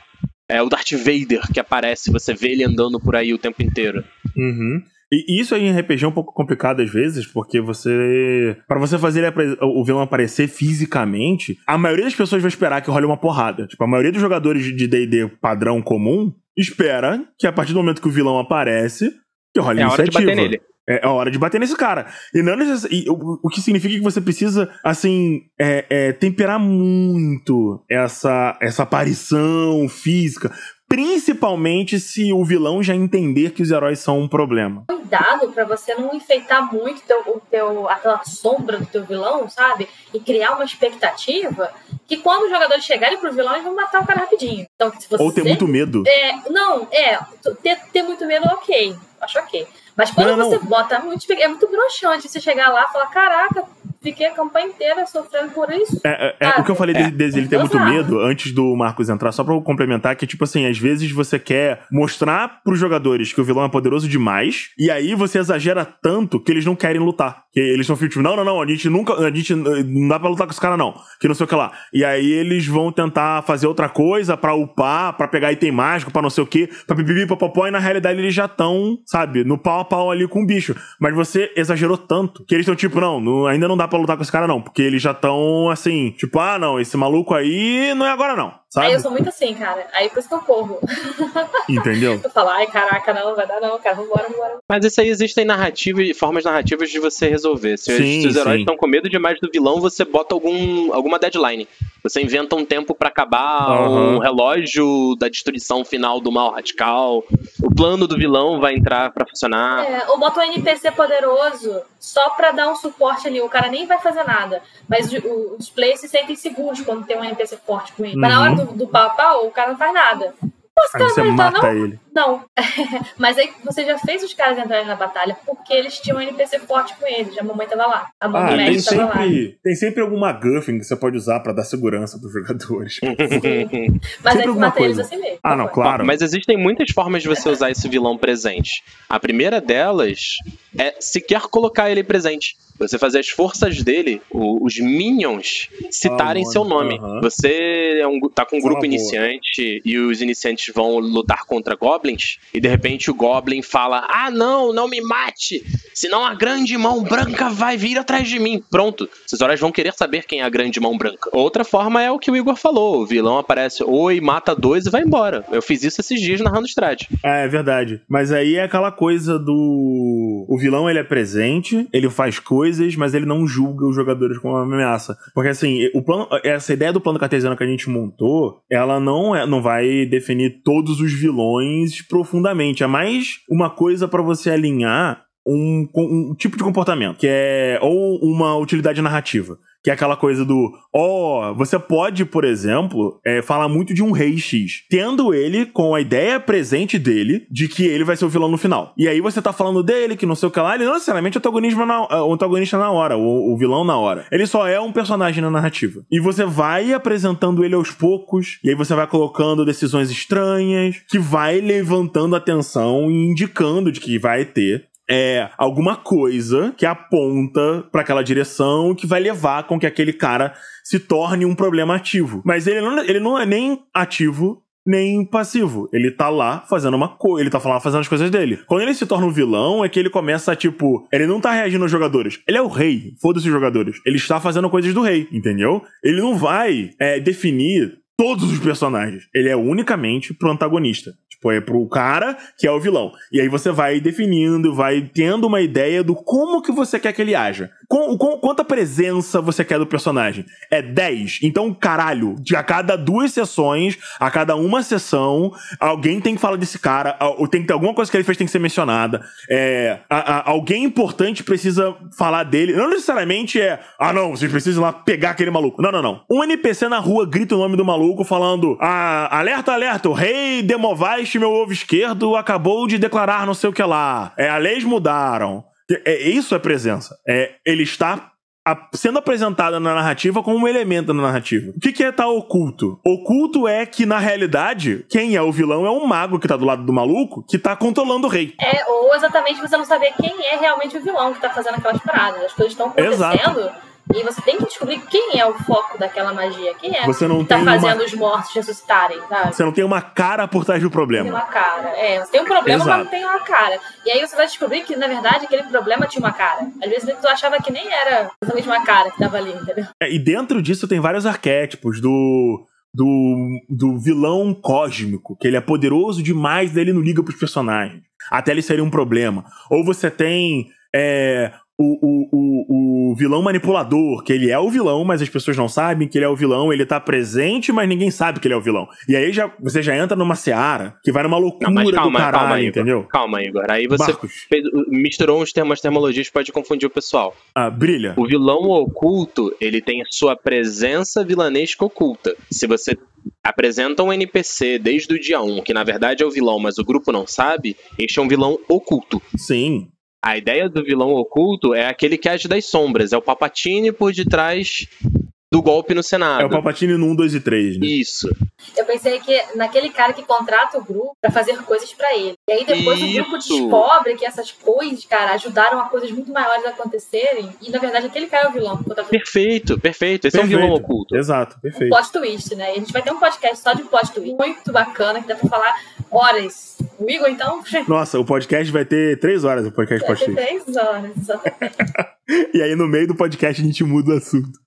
É o Darth Vader que aparece, você vê ele andando por aí o tempo inteiro. Uhum. E isso aí em RPG é um pouco complicado às vezes, porque você. Pra você fazer o vilão aparecer fisicamente, a maioria das pessoas vai esperar que role uma porrada. Tipo, a maioria dos jogadores de DD padrão comum espera que a partir do momento que o vilão aparece, que role É a hora de iniciativa. bater nele. É a hora de bater nesse cara. E não necess... e o, o que significa que você precisa, assim, é, é, temperar muito essa, essa aparição física. Principalmente se o vilão já entender que os heróis são um problema. Cuidado pra você não enfeitar muito teu, o teu, aquela sombra do teu vilão, sabe? E criar uma expectativa que quando os jogadores chegarem pro vilão, eles vão matar o cara rapidinho. Então, se você. Ou ter muito medo. É, não, é. Ter, ter muito medo, ok. Acho ok. Mas quando Não, você não. bota muito. espe- É muito broxante você chegar lá e falar: caraca, fiquei a campanha inteira sofrendo por isso. É, é, é, o que eu falei é. dele, dele ter muito Exato. medo, antes do Marcos entrar, só pra eu complementar, que tipo assim, às vezes você quer mostrar pros jogadores que o vilão é poderoso demais, e aí você exagera tanto que eles não querem lutar. Que eles estão tipo, não, não, não, a gente nunca, a gente não dá pra lutar com esse cara não, que não sei o que lá. E aí eles vão tentar fazer outra coisa pra upar, pra pegar item mágico, pra não sei o que, pra pipipi, popopó, e na realidade eles já estão, sabe, no pau a pau ali com o bicho. Mas você exagerou tanto que eles estão tipo, não, não- ainda não dá pra lutar com esse cara não, porque eles já estão assim, tipo, ah, não, esse maluco aí não é agora não, sabe? Aí eu sou muito assim, cara. Aí por isso que eu corro. [laughs] Entendeu? Eu falo, ai, caraca, não, não vai dar não, cara, vambora, vambora. Mas isso aí existem narrativas, formas narrativas de você resolver. Se, Sim, se os heróis estão com medo demais do vilão, você bota algum, alguma deadline. Você inventa um tempo pra acabar, Aham. um relógio da destruição final do mal radical. O plano do vilão vai entrar pra funcionar. É, ou bota um NPC poderoso só pra dar um suporte ali. O cara nem vai fazer nada. Mas os players se sentem seguros quando tem um NPC forte com ele. Mas na Uhum. hora do, do pau a pau, o cara não faz nada. Pô, esse Aí cara você não vai lutar, mata não? ele. Não. [laughs] Mas aí você já fez os caras entrarem na batalha porque eles tinham um NPC forte com eles. A mamãe tava lá. A Ah, mamãe tem tava lá. sempre, tem sempre alguma guffin que você pode usar pra dar segurança pros jogadores. [laughs] Mas sempre aí tu mata eles coisa. assim mesmo. Ah, não, claro. Mas existem muitas formas de você usar esse vilão presente. A primeira delas é sequer colocar ele presente. Você fazer as forças dele, os minions, citarem Ah, seu nome. Você é um, tá com um é grupo boa. iniciante e os iniciantes vão lutar contra goblins, e de repente o goblin fala: Ah, não, não me mate! Senão a grande mão branca vai vir atrás de mim. Pronto. Esses horas vão querer saber quem é a grande mão branca. Outra forma é o que o Igor falou: o vilão aparece, oi, mata dois e vai embora. Eu fiz isso esses dias narrando Strade. É, é verdade. Mas aí é aquela coisa do. O vilão ele é presente, ele faz coisas, mas ele não julga os jogadores como uma ameaça. Porque assim, o plano, essa ideia do plano cartesiano que a gente montou, ela não, é, não vai definir todos os vilões profundamente. É mais uma coisa pra você alinhar um, um tipo de comportamento, que é ou uma utilidade narrativa. Que é aquela coisa do, ó, você pode, por exemplo, é, falar muito de um rei X, tendo ele com a ideia presente dele de que ele vai ser o vilão no final. E aí você tá falando dele, que não sei o que lá, ele não necessariamente é antagonista na, é, o antagonista na hora, o, o vilão na hora. Ele só é um personagem na narrativa. E você vai apresentando ele aos poucos, e aí você vai colocando decisões estranhas, que vai levantando a atenção e indicando de que vai ter é alguma coisa que aponta para aquela direção que vai levar com que aquele cara se torne um problema ativo. Mas ele não, ele não é nem ativo nem passivo. Ele tá lá fazendo uma coisa, ele tá lá fazendo as coisas dele. Quando ele se torna um vilão, é que ele começa a, tipo, ele não tá reagindo aos jogadores. Ele é o rei, foda-se os jogadores. Ele está fazendo coisas do rei, entendeu? Ele não vai é, definir todos os personagens. Ele é unicamente pro antagonista. É pro cara que é o vilão. E aí você vai definindo, vai tendo uma ideia do como que você quer que ele haja. Com, com, quanta presença você quer do personagem? É 10. Então, caralho, a cada duas sessões, a cada uma sessão, alguém tem que falar desse cara, ou tem que ter alguma coisa que ele fez tem que ser mencionada. É, a, a, alguém importante precisa falar dele. Não necessariamente é, ah não, vocês precisam lá pegar aquele maluco. Não, não, não. Um NPC na rua grita o nome do maluco falando, ah, alerta, alerta, o rei Demovais, meu ovo esquerdo, acabou de declarar não sei o que lá. É, as leis mudaram. É, isso é presença. É, ele está a, sendo apresentada na narrativa como um elemento na narrativa. O que, que é estar tá oculto? Oculto é que, na realidade, quem é o vilão é um mago que tá do lado do maluco que tá controlando o rei. É, ou exatamente você não saber quem é realmente o vilão que tá fazendo aquelas paradas. As coisas estão acontecendo. Exato. E você tem que descobrir quem é o foco daquela magia. Quem é você não que tá fazendo uma... os mortos ressuscitarem, sabe? Você não tem uma cara por trás do problema. Tem uma cara. É, você tem um problema, Exato. mas não tem uma cara. E aí você vai descobrir que, na verdade, aquele problema tinha uma cara. Às vezes tu achava que nem era exatamente uma cara que tava ali, entendeu? É, e dentro disso tem vários arquétipos do. Do, do vilão cósmico, que ele é poderoso demais, daí ele não liga pros personagens. Até ele seria um problema. Ou você tem é, o, o, o, o, vilão manipulador, que ele é o vilão, mas as pessoas não sabem que ele é o vilão, ele tá presente, mas ninguém sabe que ele é o vilão. E aí já, você já entra numa seara que vai numa loucura não, calma, do caralho, calma, entendeu? Calma, Igor. Aí você fez, misturou uns termos termologias pode confundir o pessoal. Ah, brilha. O vilão oculto, ele tem sua presença vilanesca oculta. Se você apresenta um NPC desde o dia 1, que na verdade é o vilão, mas o grupo não sabe, este é um vilão oculto. Sim. A ideia do vilão oculto é aquele que age das sombras, é o Papatini por detrás do golpe no Senado. É o Papatini no 1, 2 e 3, né? Isso. Eu pensei que naquele cara que contrata o grupo para fazer coisas para ele. E aí depois Isso. o grupo descobre que essas coisas, cara, ajudaram a coisas muito maiores a acontecerem. E na verdade aquele cara é o vilão. Perfeito, perfeito. Esse perfeito. é um vilão oculto. Exato, perfeito. Um plot twist, né? E a gente vai ter um podcast só de plot twist. Muito bacana, que dá pra falar horas. O Igor, então. [laughs] Nossa, o podcast vai ter três horas o podcast vai ter três horas, exatamente. [laughs] e aí, no meio do podcast, a gente muda o assunto.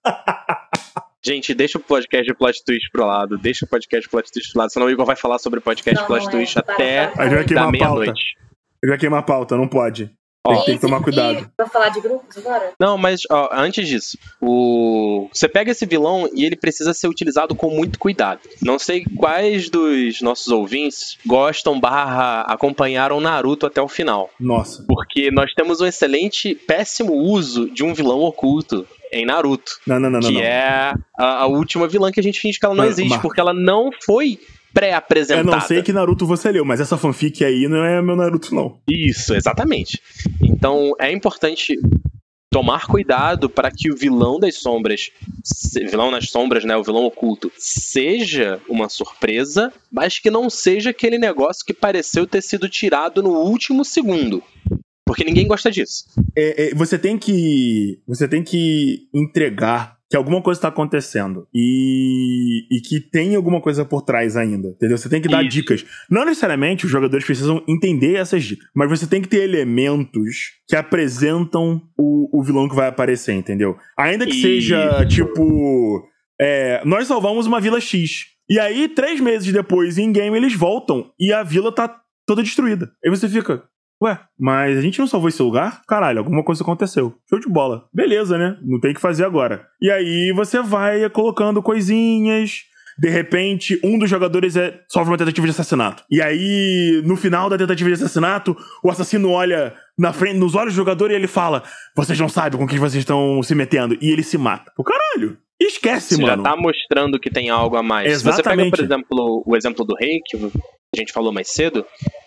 Gente, deixa o podcast de plot twist pro lado. Deixa o podcast de plot twist pro lado, senão o Igor vai falar sobre podcast de plot é. twist até da meia-noite. Eu já queimar a pauta, não pode. Ó, tem que tomar cuidado. Pra falar de grupos agora? Não, mas ó, antes disso, o... você pega esse vilão e ele precisa ser utilizado com muito cuidado. Não sei quais dos nossos ouvintes gostam barra acompanharam Naruto até o final. Nossa. Porque nós temos um excelente, péssimo uso de um vilão oculto em Naruto. Não, não, não, que não. é a, a, última vilã que a gente finge que ela não mas, existe, Marcos. porque ela não foi pré-apresentada. Eu não sei que Naruto você leu, mas essa fanfic aí não é meu Naruto, não. Isso, exatamente. Então é importante tomar cuidado para que o vilão das sombras, vilão nas sombras, né, o vilão oculto, seja uma surpresa, mas que não seja aquele negócio que pareceu ter sido tirado no último segundo. Porque ninguém gosta disso. É, é, você tem que. Você tem que entregar que alguma coisa está acontecendo e, e que tem alguma coisa por trás ainda, entendeu? Você tem que dar Isso. dicas. Não necessariamente os jogadores precisam entender essas dicas, mas você tem que ter elementos que apresentam o, o vilão que vai aparecer, entendeu? Ainda que Isso. seja tipo. É, nós salvamos uma vila X. E aí, três meses depois, em game, eles voltam e a vila tá toda destruída. Aí você fica, Ué, mas a gente não salvou esse lugar? Caralho, alguma coisa aconteceu. Show de bola. Beleza, né? Não tem o que fazer agora. E aí você vai colocando coisinhas, de repente, um dos jogadores é, sofre uma tentativa de assassinato. E aí, no final da tentativa de assassinato, o assassino olha na frente, nos olhos do jogador e ele fala: Vocês não sabem com quem vocês estão se metendo. E ele se mata. Pô, caralho! Esquece, Você mano. já tá mostrando que tem algo a mais. Se você pega, Exatamente. por exemplo, o exemplo do rei, que a gente falou mais cedo,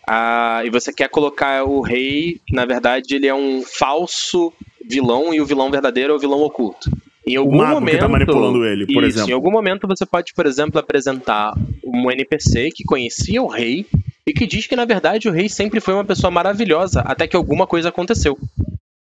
ah, e você quer colocar o rei, que na verdade ele é um falso vilão e o vilão verdadeiro é o vilão oculto. Em algum mago que momento, tá manipulando ele, por isso, exemplo. Em algum momento você pode, por exemplo, apresentar um NPC que conhecia o rei e que diz que na verdade o rei sempre foi uma pessoa maravilhosa até que alguma coisa aconteceu.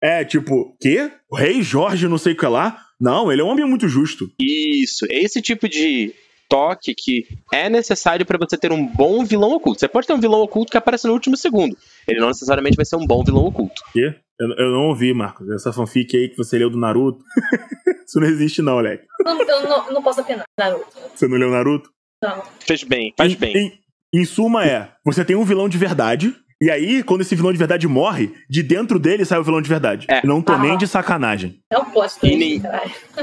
É, tipo, quê? O rei Jorge não sei o que lá? Não, ele é um homem muito justo. Isso, é esse tipo de toque que é necessário pra você ter um bom vilão oculto. Você pode ter um vilão oculto que aparece no último segundo. Ele não necessariamente vai ser um bom vilão oculto. Quê? Eu, eu não ouvi, Marcos. Essa fanfic aí que você leu do Naruto. [laughs] Isso não existe, não, Leque. Não, eu não, não posso opinar, Naruto. Você não leu Naruto? Não. Fez bem, faz em, bem. Em, em suma, é: você tem um vilão de verdade. E aí, quando esse vilão de verdade morre, de dentro dele sai o vilão de verdade. É. Não tô Ah. nem de sacanagem. É um plot E twist, nem-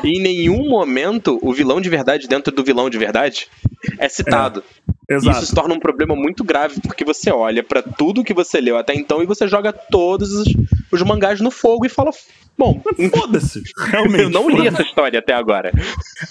em nenhum momento o vilão de verdade dentro do vilão de verdade é citado. E Exato. Isso se torna um problema muito grave, porque você olha pra tudo que você leu até então e você joga todos os, os mangás no fogo e fala: Bom, Foda-se. [laughs] Realmente. eu não li essa história até agora.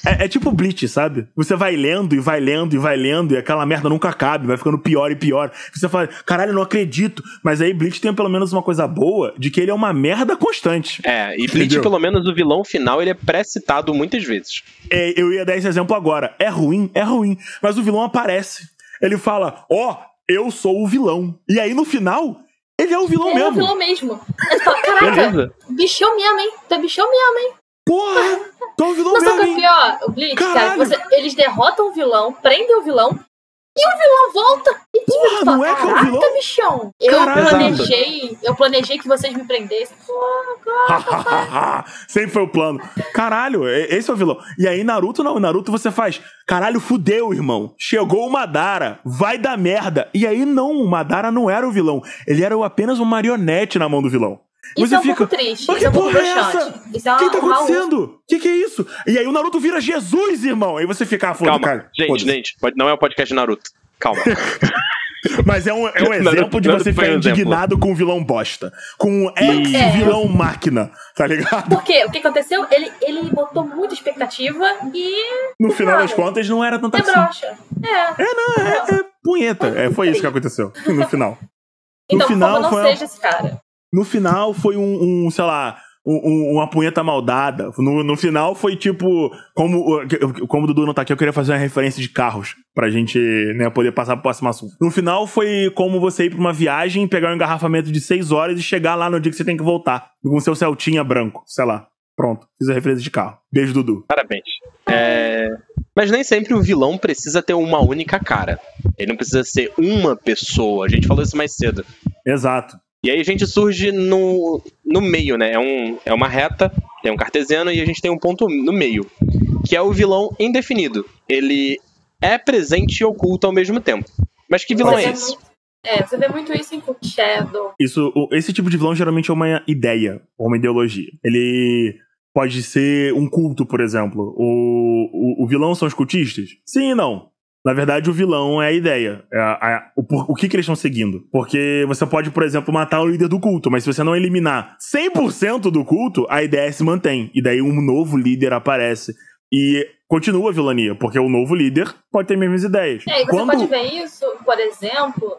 É, é tipo Bleach, sabe? Você vai lendo e vai lendo e vai lendo e aquela merda nunca acaba, vai ficando pior e pior. Você fala, caralho, não acredito. Mas aí Bleach tem pelo menos uma coisa boa de que ele é uma merda constante. É, e Bleach, Entendeu? pelo menos o vilão final, ele é pré-citado muitas vezes. É, eu ia dar esse exemplo agora. É ruim, é ruim. Mas o vilão aparece. Ele fala, ó, eu sou o vilão. E aí no final, ele é o vilão Ele é o mesmo. vilão mesmo. Ele fala, caraca, Beleza. bichão mesmo, hein? Tu é bichão mesmo, hein? Porra, tu é o vilão o mesmo, que é hein? pior? O cara, Caralho. você- eles derrotam o vilão, prendem o vilão, e o vilão volta. E tipo, Porra, não é que é o caraca, vilão? bichão. Eu Caralho. planejei, eu planejei que vocês me prendessem. Sempre foi o plano. Caralho, esse é o vilão. E aí, Naruto não. Naruto você faz. Caralho, fudeu, irmão. Chegou o Madara. Vai dar merda. E aí, não. O Madara não era o vilão. Ele era apenas uma marionete na mão do vilão. Isso Você é um fica. pouco triste, Mas isso é que um pouco porra é essa? Isso é O que tá um acontecendo? O que, que é isso? E aí o Naruto vira Jesus, irmão. Aí você fica, ah, foda Calma, cara. gente, gente, não é o podcast de Naruto. Calma. [laughs] Mas é um, é um Naruto- exemplo de Naruto você foi ficar um exemplo. indignado com um vilão bosta. Com um ex-vilão máquina, tá ligado? Por quê? O que aconteceu? Ele, ele botou muita expectativa e No final das contas, não era tanta é assim. broxa. É. É, não, é, é punheta. É, foi isso que aconteceu no final. Então, por final favor, não foi- seja esse cara. No final foi um, um, sei lá, um- um- uma punheta maldada. No, no final foi tipo. Como, como o Dudu não tá aqui, eu queria fazer uma referência de carros. Pra gente né, poder passar pro próximo assunto. No final foi como você ir pra uma viagem, pegar um engarrafamento de 6 horas e chegar lá no dia que você tem que voltar. Com seu Celtinha branco, sei lá. Pronto, fiz a referência de carro. Beijo, Dudu. Parabéns. É, Mas nem sempre o vilão precisa ter uma única cara. Ele não precisa ser uma pessoa. A gente falou isso mais cedo. Exato. E aí a gente surge no, no meio, né? É, um, é uma reta, tem um cartesiano e a gente tem um ponto no meio. Que é o vilão indefinido. Ele é presente e oculto ao mesmo tempo. Mas que vilão Você é esse? muito- É, você vê muito isso em Cult Shadow. Isso, esse tipo de vilão geralmente é uma ideia, ou uma ideologia. Ele pode ser um culto, por exemplo. O, o, o vilão são os cultistas? Sim e não. Na verdade, o vilão é a ideia. É a- a- o, o que, que eles estão seguindo. Porque você pode, por exemplo, matar o líder do culto, mas se você não eliminar 100% do culto, a ideia se mantém. E daí um novo líder aparece. E continua a vilania, porque o novo líder pode ter as mesmas ideias. É, e você Quando- pode ver isso, por exemplo,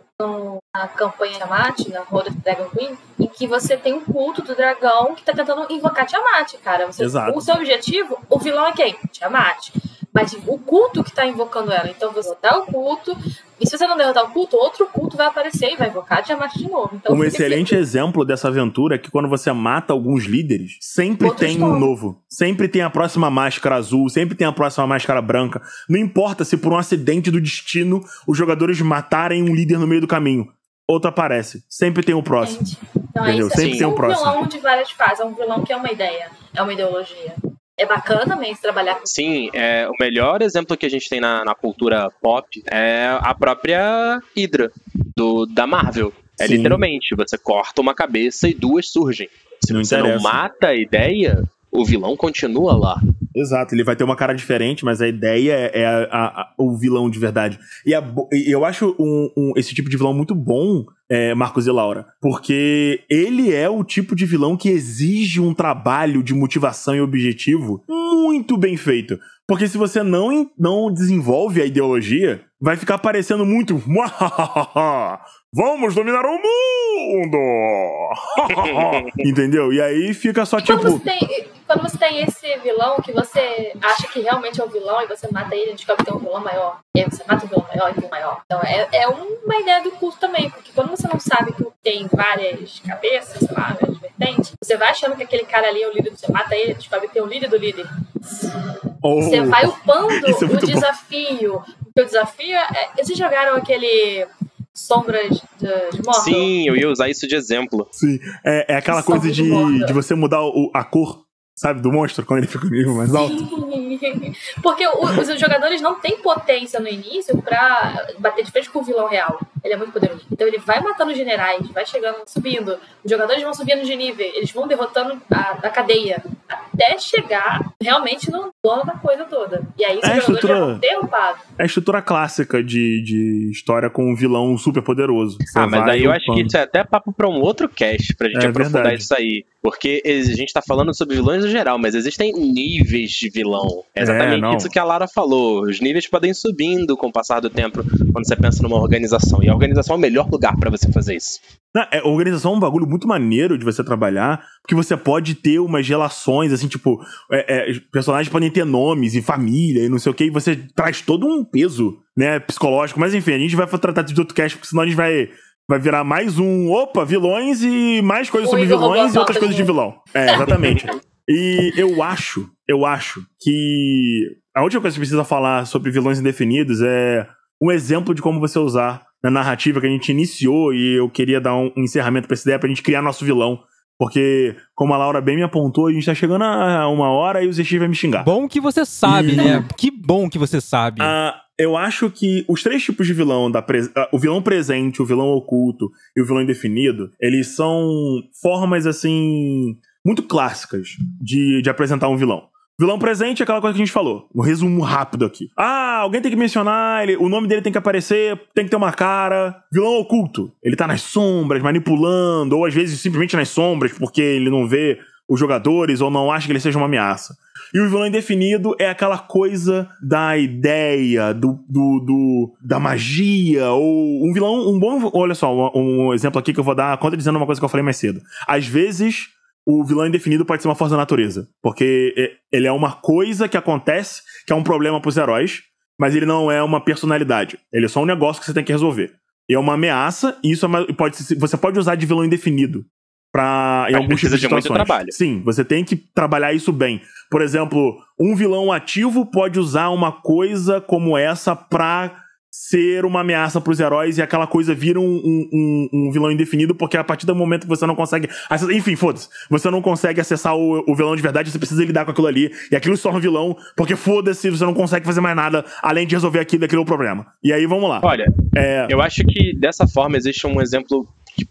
na campanha Tiamat, na Road of Dragon Queen, em que você tem um culto do dragão que tá tentando invocar Tiamat, cara. Você- Exato. O seu objetivo, o vilão é quem? Tiamat. Mas o culto que tá invocando ela. Então você derrotar o culto, e se você não derrotar o culto, outro culto vai aparecer e vai invocar Tiamat de novo. Então, Um excelente exemplo dessa aventura é que quando você mata alguns líderes, sempre Outros tem um novo. Sempre tem a próxima máscara azul, sempre tem a próxima máscara branca. Não importa se por um acidente do destino os jogadores matarem um líder no meio do caminho. Outro aparece. Sempre tem o próximo. Então Entendeu? é isso. Sempre é tem um um próximo. vilão de várias fases. É um vilão que é uma ideia. É uma ideologia. É bacana também se trabalhar com Sim, é, o melhor exemplo que a gente tem na, na cultura pop é a própria Hydra, do, da Marvel. É Sim. literalmente, você corta uma cabeça e duas surgem. Se Não você não interessa. mata a ideia, o vilão continua lá. Exato, ele vai ter uma cara diferente, mas a ideia é, é a- a- o vilão de verdade. E, a eu acho um- um- esse tipo de vilão muito bom, é, Marcos e Laura, porque ele é o tipo de vilão que exige um trabalho de motivação e objetivo muito bem feito. Porque se você não, não desenvolve a ideologia, vai ficar parecendo muito. [laughs] Vamos dominar o mundo! [laughs] Entendeu? E aí fica só Quando tipo. você, tem, quando você tem esse vilão que você acha que realmente é um vilão e você mata ele descobre que tem um vilão maior. E aí você mata o vilão maior e um maior. Então é, é uma ideia do culto também, porque quando você não sabe que tem várias cabeças, sei lá, várias vertentes, você vai achando que aquele cara ali é o líder, você mata ele, descobre que tem o líder do líder. Oh, Você vai upando [laughs] é o muito bom. desafio. Porque o desafio é. Vocês jogaram aquele Sombras de, de Mortal? Sim, eu ia usar isso de exemplo. Sim, é, é aquela Sombra coisa de, Mordor. de você mudar o- a cor, sabe, do monstro quando ele fica no nível mais alto. Porque os jogadores não têm potência no início pra bater de frente com o vilão real. Ele é muito poderoso. Então ele vai matando os generais, vai chegando, subindo. Os jogadores vão subindo de nível, eles vão derrotando a, a cadeia. Até chegar realmente no dono da coisa toda. E aí os É, a jogadores já estrutura- vão derrubados. É a estrutura clássica de, de história com um vilão super poderoso. Ah, mas vai aí eu acho que isso é até papo pra um outro cast, pra gente É aprofundar verdade. isso aí. Porque a gente tá falando sobre vilões geral, mas existem níveis de vilão. É exatamente É, isso que a Lara falou. Os níveis podem ir subindo com o passar do tempo quando você pensa numa organização. E a organização é o melhor lugar pra você fazer isso. Não, é, organização é um bagulho muito maneiro de você trabalhar, porque você pode ter umas relações, assim, tipo, é, é, personagens podem ter nomes e família e não sei o que, e você traz todo um peso, né, psicológico. Mas enfim, a gente vai tratar de outro cast, porque senão a gente vai, vai virar mais um, opa, vilões e mais coisas sobre vilões e outras coisas de de vilão. É, exatamente. [laughs] e eu acho, eu acho que a última coisa que precisa falar sobre vilões indefinidos é um exemplo de como você usar na narrativa que a gente iniciou e eu queria dar um encerramento pra essa ideia pra gente criar nosso vilão. Porque, como a Laura bem me apontou, a gente tá chegando a uma hora e o ZX vai me xingar. Bom que você sabe, E- né? Que bom que você sabe. Ah, eu acho que os três tipos de vilão, da pres- ah, o vilão presente, o vilão oculto e o vilão indefinido, eles são formas, assim, muito clássicas de, de apresentar um vilão. Vilão presente é aquela coisa que a gente falou. Um resumo rápido aqui. Ah, alguém tem que mencionar, ele- o nome dele tem que aparecer, tem que ter uma cara. Vilão oculto. Ele tá nas sombras, manipulando, ou às vezes simplesmente nas sombras, porque ele não vê os jogadores ou não acha que ele seja uma ameaça. E o vilão indefinido é aquela coisa da ideia, do, do, do- da magia, ou um vilão, um bom. Olha só, um, um exemplo aqui que eu vou dar, conta dizendo uma coisa que eu falei mais cedo. Às vezes, o vilão indefinido pode ser uma força da natureza. Porque ele é uma coisa que acontece, que é um problema pros heróis, mas ele não é uma personalidade. Ele é só um negócio que você tem que resolver. E é uma ameaça, e isso é pode, ser- você pode usar de vilão indefinido. Pra, em Mas alguns tipos de de muito situações. trabalho. Sim, você tem que trabalhar isso bem. Por exemplo, um vilão ativo pode usar uma coisa como essa pra ser uma ameaça pros heróis e aquela coisa vira um, um- um- vilão indefinido, porque a partir do momento que você não consegue. acessar- Enfim, foda-se. Você não consegue acessar o, o vilão de verdade, você precisa lidar com aquilo ali. E aquilo se torna um vilão, porque foda-se, você não consegue fazer mais nada além de resolver aquilo, aquele é o problema. E aí vamos lá. Olha, É, eu acho que dessa forma existe um exemplo.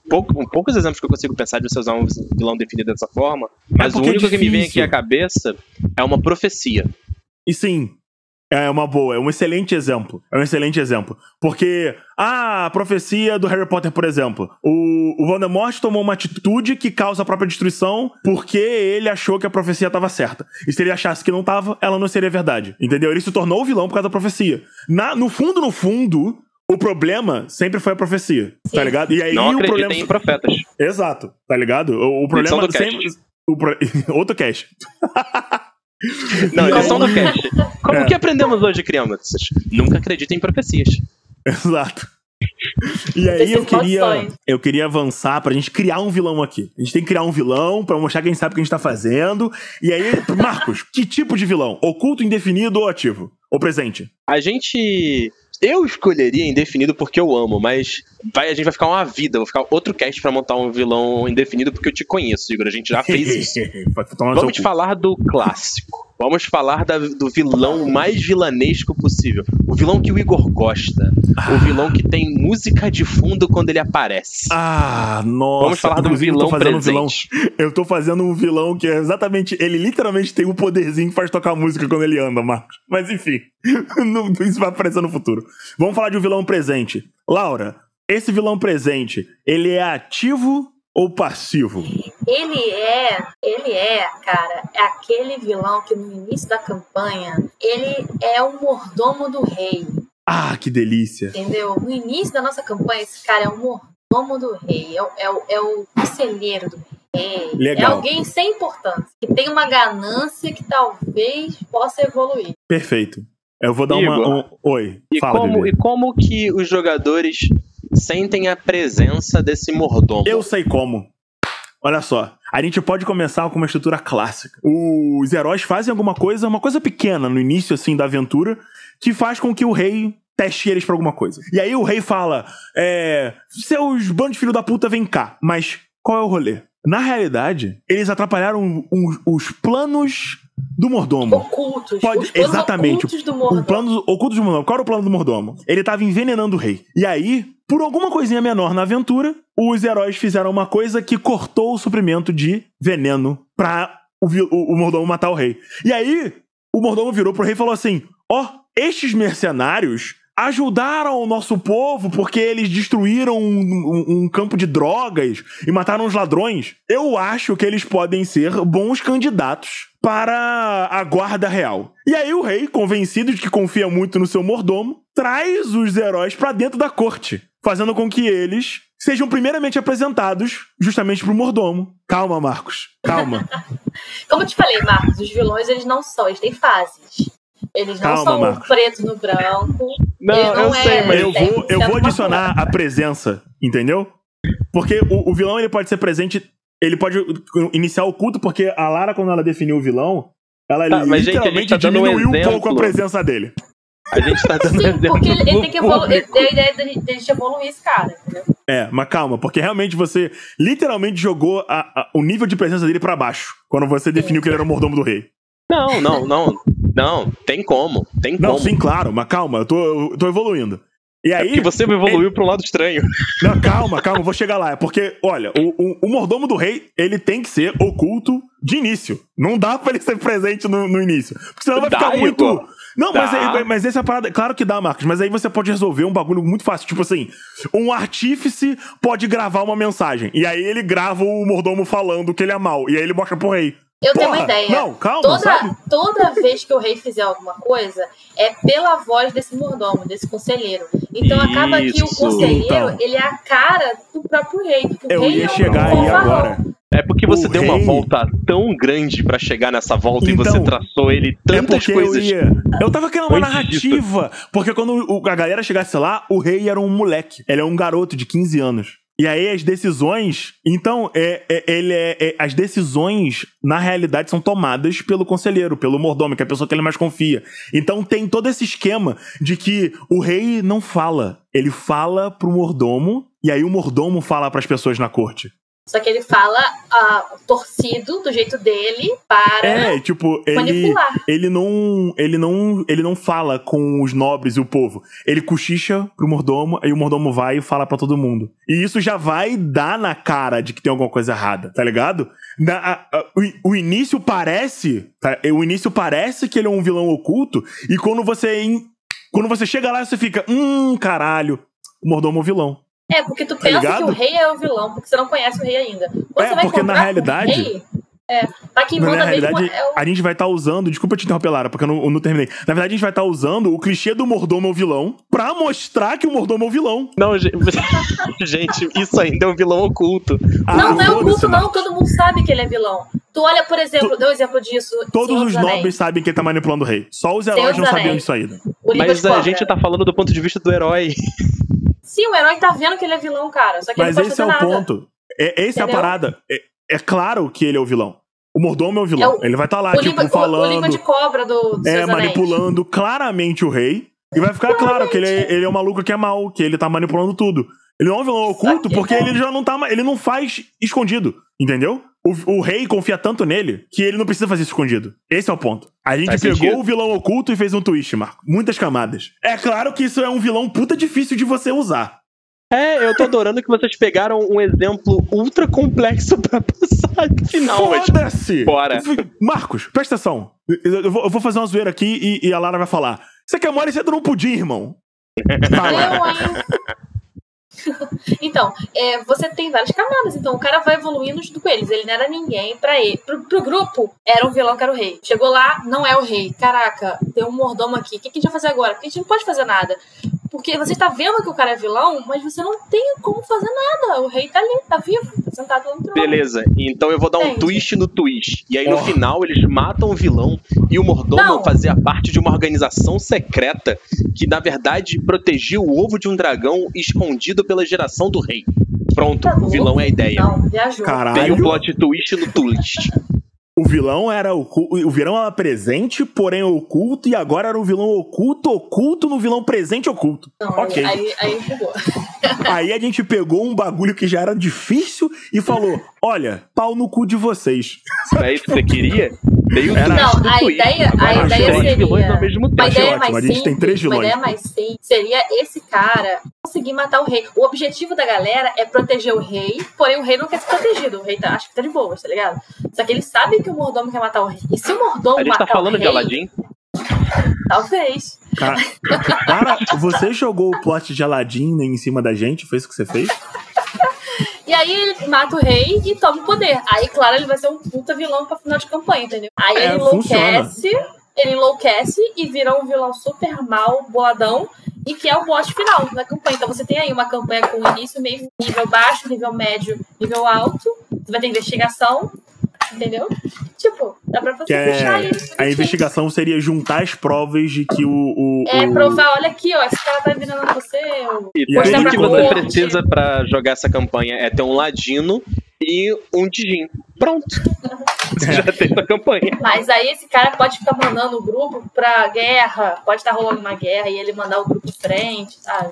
Pouco, um, poucos exemplos que eu consigo pensar de você usar um vilão definido dessa forma, mas o porque é único que me vem aqui à cabeça é uma profecia. E sim, é uma boa, é um excelente exemplo. É um excelente exemplo. Porque, ah, a profecia do Harry Potter, por exemplo. O, o Voldemort tomou uma atitude que causa a própria destruição porque ele achou que a profecia estava certa. E se ele achasse que não estava, ela não seria verdade. Entendeu? Ele se tornou o vilão por causa da profecia. Na, no fundo, no fundo, o problema sempre foi a profecia. Tá Sim. ligado? E aí Não o problema. em profetas. Exato, tá ligado? O, o problema sempre. o pro- [laughs] Outro cast. [laughs] [laughs] Não, lição aí- do cast. Como É. que aprendemos hoje, crianças? Nunca acreditem em profecias. Exato. E aí eu queria, eu queria avançar pra gente criar um vilão aqui. A gente tem que criar um vilão pra mostrar que a gente sabe o que a gente tá fazendo. E aí, Marcos, que tipo de vilão? Oculto, indefinido ou ativo? Ou presente? A gente. Eu escolheria indefinido porque eu amo, mas vai, a gente vai ficar uma vida. Vou ficar outro cast pra montar um vilão indefinido porque eu te conheço, Igor. A gente já fez [laughs] isso. Vamos falar do clássico. Vamos falar da- do vilão mais vilanesco possível. O vilão que o Igor gosta. O vilão que tem música de fundo quando ele aparece. Ah, nossa. Vamos falar do eu vilão fazendo um vilão. presente. [laughs] Eu tô fazendo um vilão que é exatamente. Ele literalmente tem um poderzinho que faz tocar música quando ele anda, Marcos. Mas enfim. [laughs] isso vai aparecer no futuro. Vamos falar de um vilão presente. Laura, esse vilão presente, ele é ativo ou passivo? Ele é, ele é, cara, é aquele vilão que no início da campanha, ele é o mordomo do rei, Ah, que delícia. entendeu? No início da nossa campanha, esse cara é o mordomo do rei, é o, é é o conselheiro do rei. Legal. É alguém sem importância, que tem uma ganância que talvez possa evoluir. Perfeito. Eu vou dar uma. Igor. um- Oi, E fala. como, e como que os jogadores sentem a presença desse mordomo? Eu sei como. Olha só, a gente pode começar com uma estrutura clássica. Os heróis fazem alguma coisa, uma coisa pequena no início assim da aventura, que faz com que o rei teste eles pra alguma coisa. E aí o rei fala: é, seus bandos de filho da puta, vem cá. Mas qual é o rolê? Na realidade, eles atrapalharam os, os planos do mordomo. Ocultos. Pode- os planos exatamente. ocultos do O mordomo. plano oculto do mordomo. Qual era o plano do mordomo? Ele tava envenenando o rei. E aí, por alguma coisinha menor na aventura, os heróis fizeram uma coisa que cortou o suprimento de veneno pra o, o- o mordomo matar o rei. E aí, o mordomo virou pro rei e falou assim: Ó, estes mercenários ajudaram o nosso povo porque eles destruíram um, um- um campo de drogas e mataram os ladrões. Eu acho que eles podem ser bons candidatos para a guarda real. E aí o rei, convencido de que confia muito no seu mordomo, traz os heróis pra dentro da corte, fazendo com que eles sejam primeiramente apresentados justamente pro mordomo. Calma, Marcos. Calma. [laughs] Como eu te falei, Marcos, os vilões eles não são, eles têm fases. Eles não Calma, são Marcos. o preto no branco. Não, não eu é- sei, mas eu vou, eu ser vou adicionar a presença, entendeu? Porque o, o vilão ele pode ser presente, ele pode iniciar o culto, porque a Lara, quando ela definiu o vilão, ela Tá, mas, gente, a literalmente gente tá um diminuiu um exemplo. pouco a presença dele. a gente tá dando Sim, exemplo porque ele, ele tem que evoluir. A ideia dele de evoluir esse cara, entendeu? É, mas calma, porque realmente você literalmente jogou a- a- o nível de presença dele pra baixo, quando você definiu que ele era o mordomo do rei. Não, não, não. Não, tem como. Tem Não, como. sim, claro, mas calma, eu tô, eu tô evoluindo. E aí. Que você evoluiu pro lado estranho. Não, calma, calma, eu vou chegar lá. É porque, olha, o, o, o mordomo do rei, ele tem que ser oculto de início. Não dá pra ele ser presente no, no início. Porque senão vai Dá, ficar muito. Igor. Não, mas, aí- mas essa é a parada. Claro que dá, Marcos, mas aí você pode resolver um bagulho muito fácil. Tipo assim, um artífice pode gravar uma mensagem. E aí ele grava o mordomo falando que ele é mal. E aí ele mostra pro rei. Eu tenho Porra, uma ideia. Não, calma, sabe? Toda, toda vez que o rei fizer alguma coisa, é pela voz desse mordomo, desse conselheiro. Então acaba que o Isso. conselheiro, Então. ele é a cara do próprio rei. porque o Eu rei ia é um chegar aí agora. É porque você O deu uma rei- volta tão grande pra chegar nessa volta e Então, você traçou ele É tantas porque coisas. eu ia. Eu tava querendo uma antes disso. narrativa. Porque quando o- a galera chegasse lá, o rei era um moleque. Ele é um garoto de 15 anos. E aí as decisões. Então, é, é- ele é, é- As decisões, na realidade, são tomadas pelo conselheiro, pelo mordomo, que é a pessoa que ele mais confia. Então tem todo esse esquema de que o rei não fala. Ele fala pro mordomo, e aí o mordomo fala pras pessoas na corte. Só que ele fala ah, torcido, do jeito dele, para É, tipo, ele. manipular. ele não, ele não, ele não fala com os nobres e o povo. Ele cochicha pro mordomo, aí o mordomo vai e fala pra todo mundo. E isso já vai dar na cara de que tem alguma coisa errada, tá ligado? Na- a- a- o, o início parece, tá? o início parece que ele é um vilão oculto e quando você in- quando você chega lá você fica, hum, caralho, o mordomo é o vilão. É, porque tu Tá pensa ligado? que o rei é o vilão, porque você não conhece o rei ainda. Quando É, você vai porque na realidade- rei, é, pra quem Na manda realidade, mesmo é o a gente vai estar usando. Desculpa te interromper, Lara, porque eu não, eu não terminei. Na verdade, a gente vai estar usando o clichê do mordomo é o vilão pra mostrar que o mordomo é o vilão. Não, ge- [laughs] gente, isso ainda é um vilão oculto. Ah, Não, não é oculto, não. Marcos. Todo mundo sabe que ele é vilão. Tu olha, por exemplo, deu um exemplo disso. Todos Senhor os nobres sabem que ele tá manipulando o rei. Só os Senhor heróis dos não sabiam disso ainda. Mas a gente tá falando do ponto de vista do herói. Sim, o herói tá vendo que ele é vilão, cara. Só que Mas ele não esse é o nada. ponto. É, essa é a parada. É, é claro que ele é o vilão. O mordomo é o vilão. É o- ele vai estar lá, O, tipo, língua, o- o falando. língua de cobra do, do é, Anéis. manipulando claramente o rei. E vai ficar claro que ele é, ele é um maluco que é mau, que ele tá manipulando tudo. Ele não é um vilão oculto que porque ele já não tá. Ele não faz escondido, entendeu? O, o, rei confia tanto nele que ele não precisa fazer isso escondido. Esse é o ponto. A gente Faz pegou sentido. o vilão oculto e fez um twist, Marco. Muitas camadas. É claro que isso é um vilão puta difícil de você usar. É, eu tô adorando que vocês pegaram um exemplo ultra complexo [laughs] pra passar no final. Foda-se! bora. Marcos, presta atenção. Eu, eu vou, eu vou fazer uma zoeira aqui e, e a Lara vai falar. Você quer mole, senta num pudim, irmão. [laughs] Fala. Eu, hein? [laughs] então, é, você tem várias camadas. Então, o cara vai evoluindo junto com eles. Ele não era ninguém pra ele. Pro, pro grupo, era um vilão que era o rei. Chegou lá, não é o rei. Caraca, tem um mordomo aqui. O que, que a gente vai fazer agora? Porque a gente não pode fazer nada. Porque você tá vendo que o cara é vilão, mas você não tem como fazer nada. O rei tá ali, tá vivo, tá sentado lá no trono. Beleza, então eu vou dar um Entendi. twist no twist. E aí no Oh. final eles matam o vilão e o mordomo Não. fazia parte de uma organização secreta que na verdade protegia o ovo de um dragão escondido pela geração do rei. Pronto, Tá o vilão é a ideia. Não, viajou. Tem um Caralho. plot twist no twist. O vilão era o vilão era presente, porém oculto, e agora era um vilão oculto, oculto no vilão presente oculto. Não, ok. aí, aí. Aí [laughs] a gente pegou um bagulho que já era difícil e falou: olha, pau no cu de vocês. É isso que você queria? Veio o Era- Não, a ideia, a ideia seria. vilões mesmo Uma tempo. ideia ótimo, mais a gente tem três simples, vilões. ideia mais simples seria esse cara conseguir matar o rei. O objetivo da galera é proteger o rei, porém o rei não quer ser protegido. O rei tá, acha que tá de boas, tá ligado? Só que ele sabe que o mordomo quer matar o rei. E se o mordomo A gente tá matar falando o rei, de Aladdin? talvez. Cara, [laughs] cara, você jogou o plot de Aladdin em cima da gente? Foi isso que você fez? E aí ele mata o rei e toma o poder. Aí, claro, ele vai ser um puta vilão pra final de campanha, entendeu? Aí É, ele enlouquece, ele enlouquece e vira um vilão super mal, boladão, e que é o boss final da campanha. Então você tem aí uma campanha com início, meio, nível baixo, nível médio, nível alto. Você vai ter investigação, entendeu? Tipo, dá pra você Que é- fechar aí. A investigação seria juntar as provas de que o. o- É o- provar, olha aqui, ó, esse cara tá virando você. ou- E tudo que você corte. precisa pra jogar essa campanha é ter um ladino e um Dijin. Pronto. Você [laughs] já tem essa campanha. Mas aí esse cara pode ficar mandando o grupo pra guerra, pode estar rolando uma guerra e ele mandar o grupo de frente, sabe?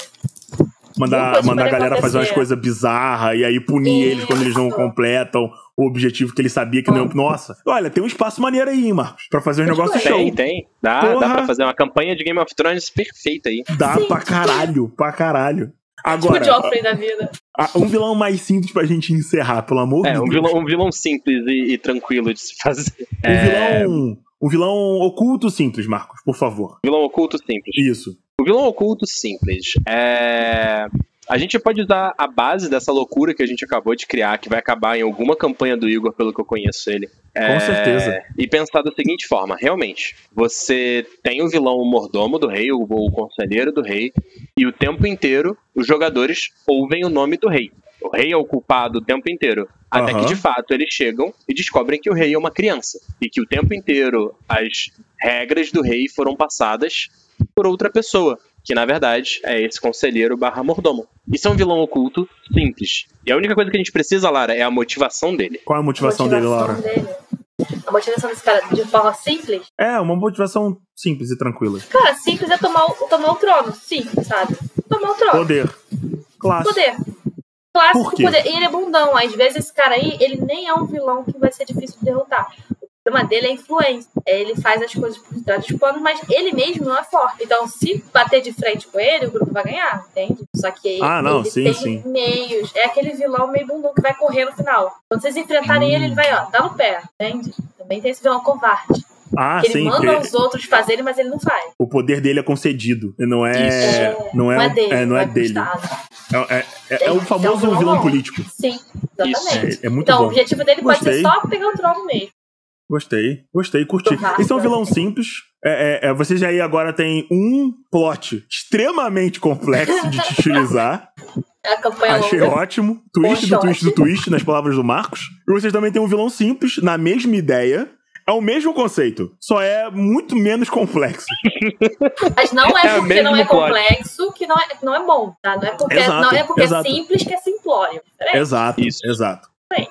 mandar, mandar a galera acontecer. fazer umas coisas bizarras e aí punir eles quando eles não Isso. completam o objetivo que ele sabia que não. Nossa, olha, tem um espaço maneiro aí, hein, Marcos, pra fazer um Tem negócio coisa. show. Tem, tem. Dá, Porra. dá pra fazer uma campanha de Game of Thrones perfeita aí. Dá Sim. pra caralho, pra caralho. Tipo Agora, o Joffrey da vida. um vilão mais simples pra gente encerrar, pelo amor de É, Deus. um vilão, um vilão simples e, e tranquilo de se fazer. Um É, vilão. Um vilão oculto simples, Marcos, por favor. vilão oculto simples. Isso. O vilão oculto simples. É. A gente pode usar a base dessa loucura que a gente acabou de criar, que vai acabar em alguma campanha do Igor, pelo que eu conheço ele. É, Com certeza. E pensar da seguinte forma: realmente, você tem o vilão mordomo do rei, ou o conselheiro do rei, e o tempo inteiro os jogadores ouvem o nome do rei. O rei é o culpado o tempo inteiro. Até Aham. que de fato eles chegam e descobrem que o rei é uma criança. E que o tempo inteiro as regras do rei foram passadas por outra pessoa. Que na verdade é esse conselheiro barra mordomo. Isso é um vilão oculto simples. E a única coisa que a gente precisa, Lara, é a motivação dele. Qual é a motivação, dele, Laura? dele. A motivação desse cara de forma simples. É, uma motivação simples e tranquila. Cara, simples é tomar o, tomar o trono. Simples, sabe? Tomar o trono. Poder. Clássico. Poder. Clássico Por quê? poder. E ele é bundão. Às vezes esse cara aí, ele nem é um vilão que vai ser difícil de derrotar. O problema dele é influência. É, Ele faz as coisas por trás dos panos, mas ele mesmo não é forte. Então, se bater de frente com ele, o grupo vai ganhar, entende? Só que Ah, não, ele sim, tem sim. meios. É aquele vilão meio bundão que vai correr no final. Quando vocês enfrentarem ele, ele vai, ó, dar no pé, entende? Também tem esse vilão covarde. Ah, ele sim, manda os outros fazerem, mas ele não faz. o poder dele é concedido. Não é. É, não é, não é dele. é, não é é dele. É, é- é- o Tem- famoso vilão vilão político. Sim, exatamente. É, muito então, o bom. objetivo dele pode Gostei. ser só pegar o trono mesmo. Gostei, gostei, curti. Esse é um vilão simples. É, é, é, vocês aí agora tem um plot extremamente complexo de te utilizar. É [laughs] a campanha Achei longa. ótimo. Twist do Poxa, twist do twist, nas palavras do Marcos. E vocês também têm um vilão simples, na mesma ideia. É o mesmo conceito, só é muito menos complexo. Mas não É é porque não é mesmo plot. complexo que não é, não é bom, tá? Não é porque, Exato, não é, porque é simples que é simplório. Exato, Isso. exato.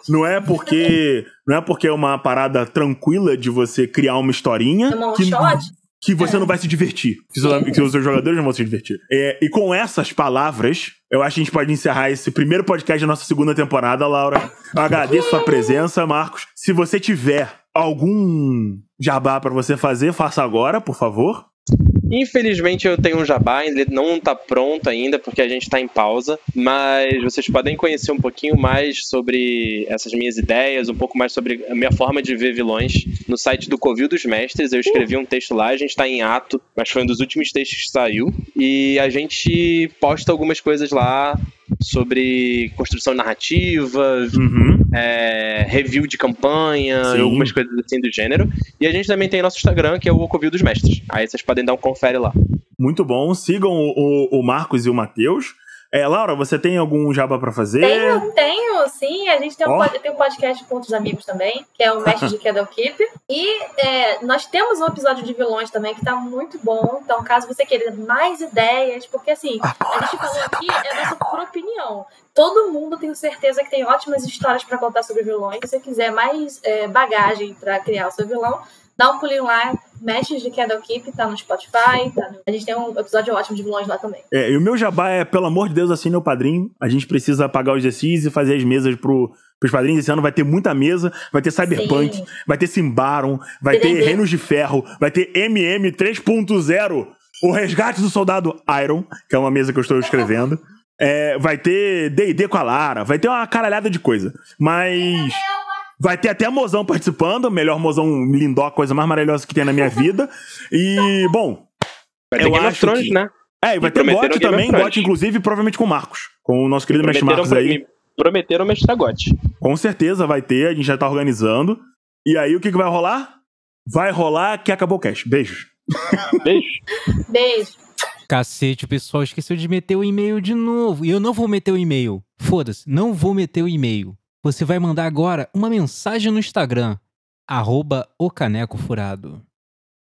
Não é porque não é porque é uma parada tranquila de você criar uma historinha É one que, shot? que você não vai se divertir. Que, seus- que os seus jogadores não vão se divertir. É, e com essas palavras, eu acho que a gente pode encerrar esse primeiro podcast da nossa segunda temporada, Laura. Eu agradeço sua presença, Marcos. Se você tiver algum jabá pra você fazer, faça agora, por favor. Infelizmente eu tenho um jabá, ele não tá pronto ainda porque a gente tá em pausa, mas vocês podem conhecer um pouquinho mais sobre essas minhas ideias, um pouco mais sobre a minha forma de ver vilões no site do Covil dos Mestres. Eu escrevi um texto lá, a gente tá em ato, mas foi um dos últimos textos que saiu. E a gente posta algumas coisas lá sobre construção narrativa, Uhum. É, review de campanha, Sim. algumas coisas assim do gênero. E a gente também tem nosso Instagram, que é o Covil dos Mestres. Aí vocês podem dar um confere lá. Muito bom. Sigam o, o- o Marcos e o Matheus. É, Laura, você tem algum jabá pra fazer? Tenho, tenho, sim. A gente tem um, pod- tem um podcast com outros amigos também, que é o Mestre de Kedal Keep. E é, nós temos um episódio de vilões também que tá muito bom. Então, caso você queira mais ideias, porque assim, a gente falou aqui, é a nossa própria opinião. Todo mundo tenho certeza que tem ótimas histórias pra contar sobre vilões. Se você quiser mais é, bagagem pra criar o seu vilão, dá um pulinho lá. Mestres de Kedal Keep tá no Spotify. tá no- A gente tem um episódio ótimo de vilões lá também. É, e o meu jabá é, pelo amor de Deus, assine o padrinho. A gente precisa pagar os exercícios e fazer as mesas pro, pros padrinhos. Esse ano vai ter muita mesa, vai ter Cyberpunk, Sim. vai ter Simbaron, vai ter. Reinos de Ferro, vai ter MM 3.0, o Resgate do Soldado Iron, que é uma mesa que eu estou escrevendo. [laughs] É, vai ter D&D com a Lara, vai ter uma caralhada de coisa. Mas... Vai ter até mozão participando, melhor mozão lindó, coisa mais maravilhosa que tem na minha vida. E, bom, Vai ter Eu Game acho Thrones, que- né? é, e vai E ter GOT também. GOT inclusive, provavelmente com o Marcos. Com o nosso querido mestre Marcos aí. me prometeram mestragote. Com certeza vai ter, a gente já tá organizando. E aí, o que, que vai rolar? Vai rolar que acabou o cash. Beijos. [laughs] Beijo. Beijo. Cacete, o pessoal esqueceu de meter o e-mail de novo. E eu não vou meter o e-mail. Foda-se, não vou meter o e-mail. Você vai mandar agora uma mensagem no Instagram. Arroba o Caneco Furado.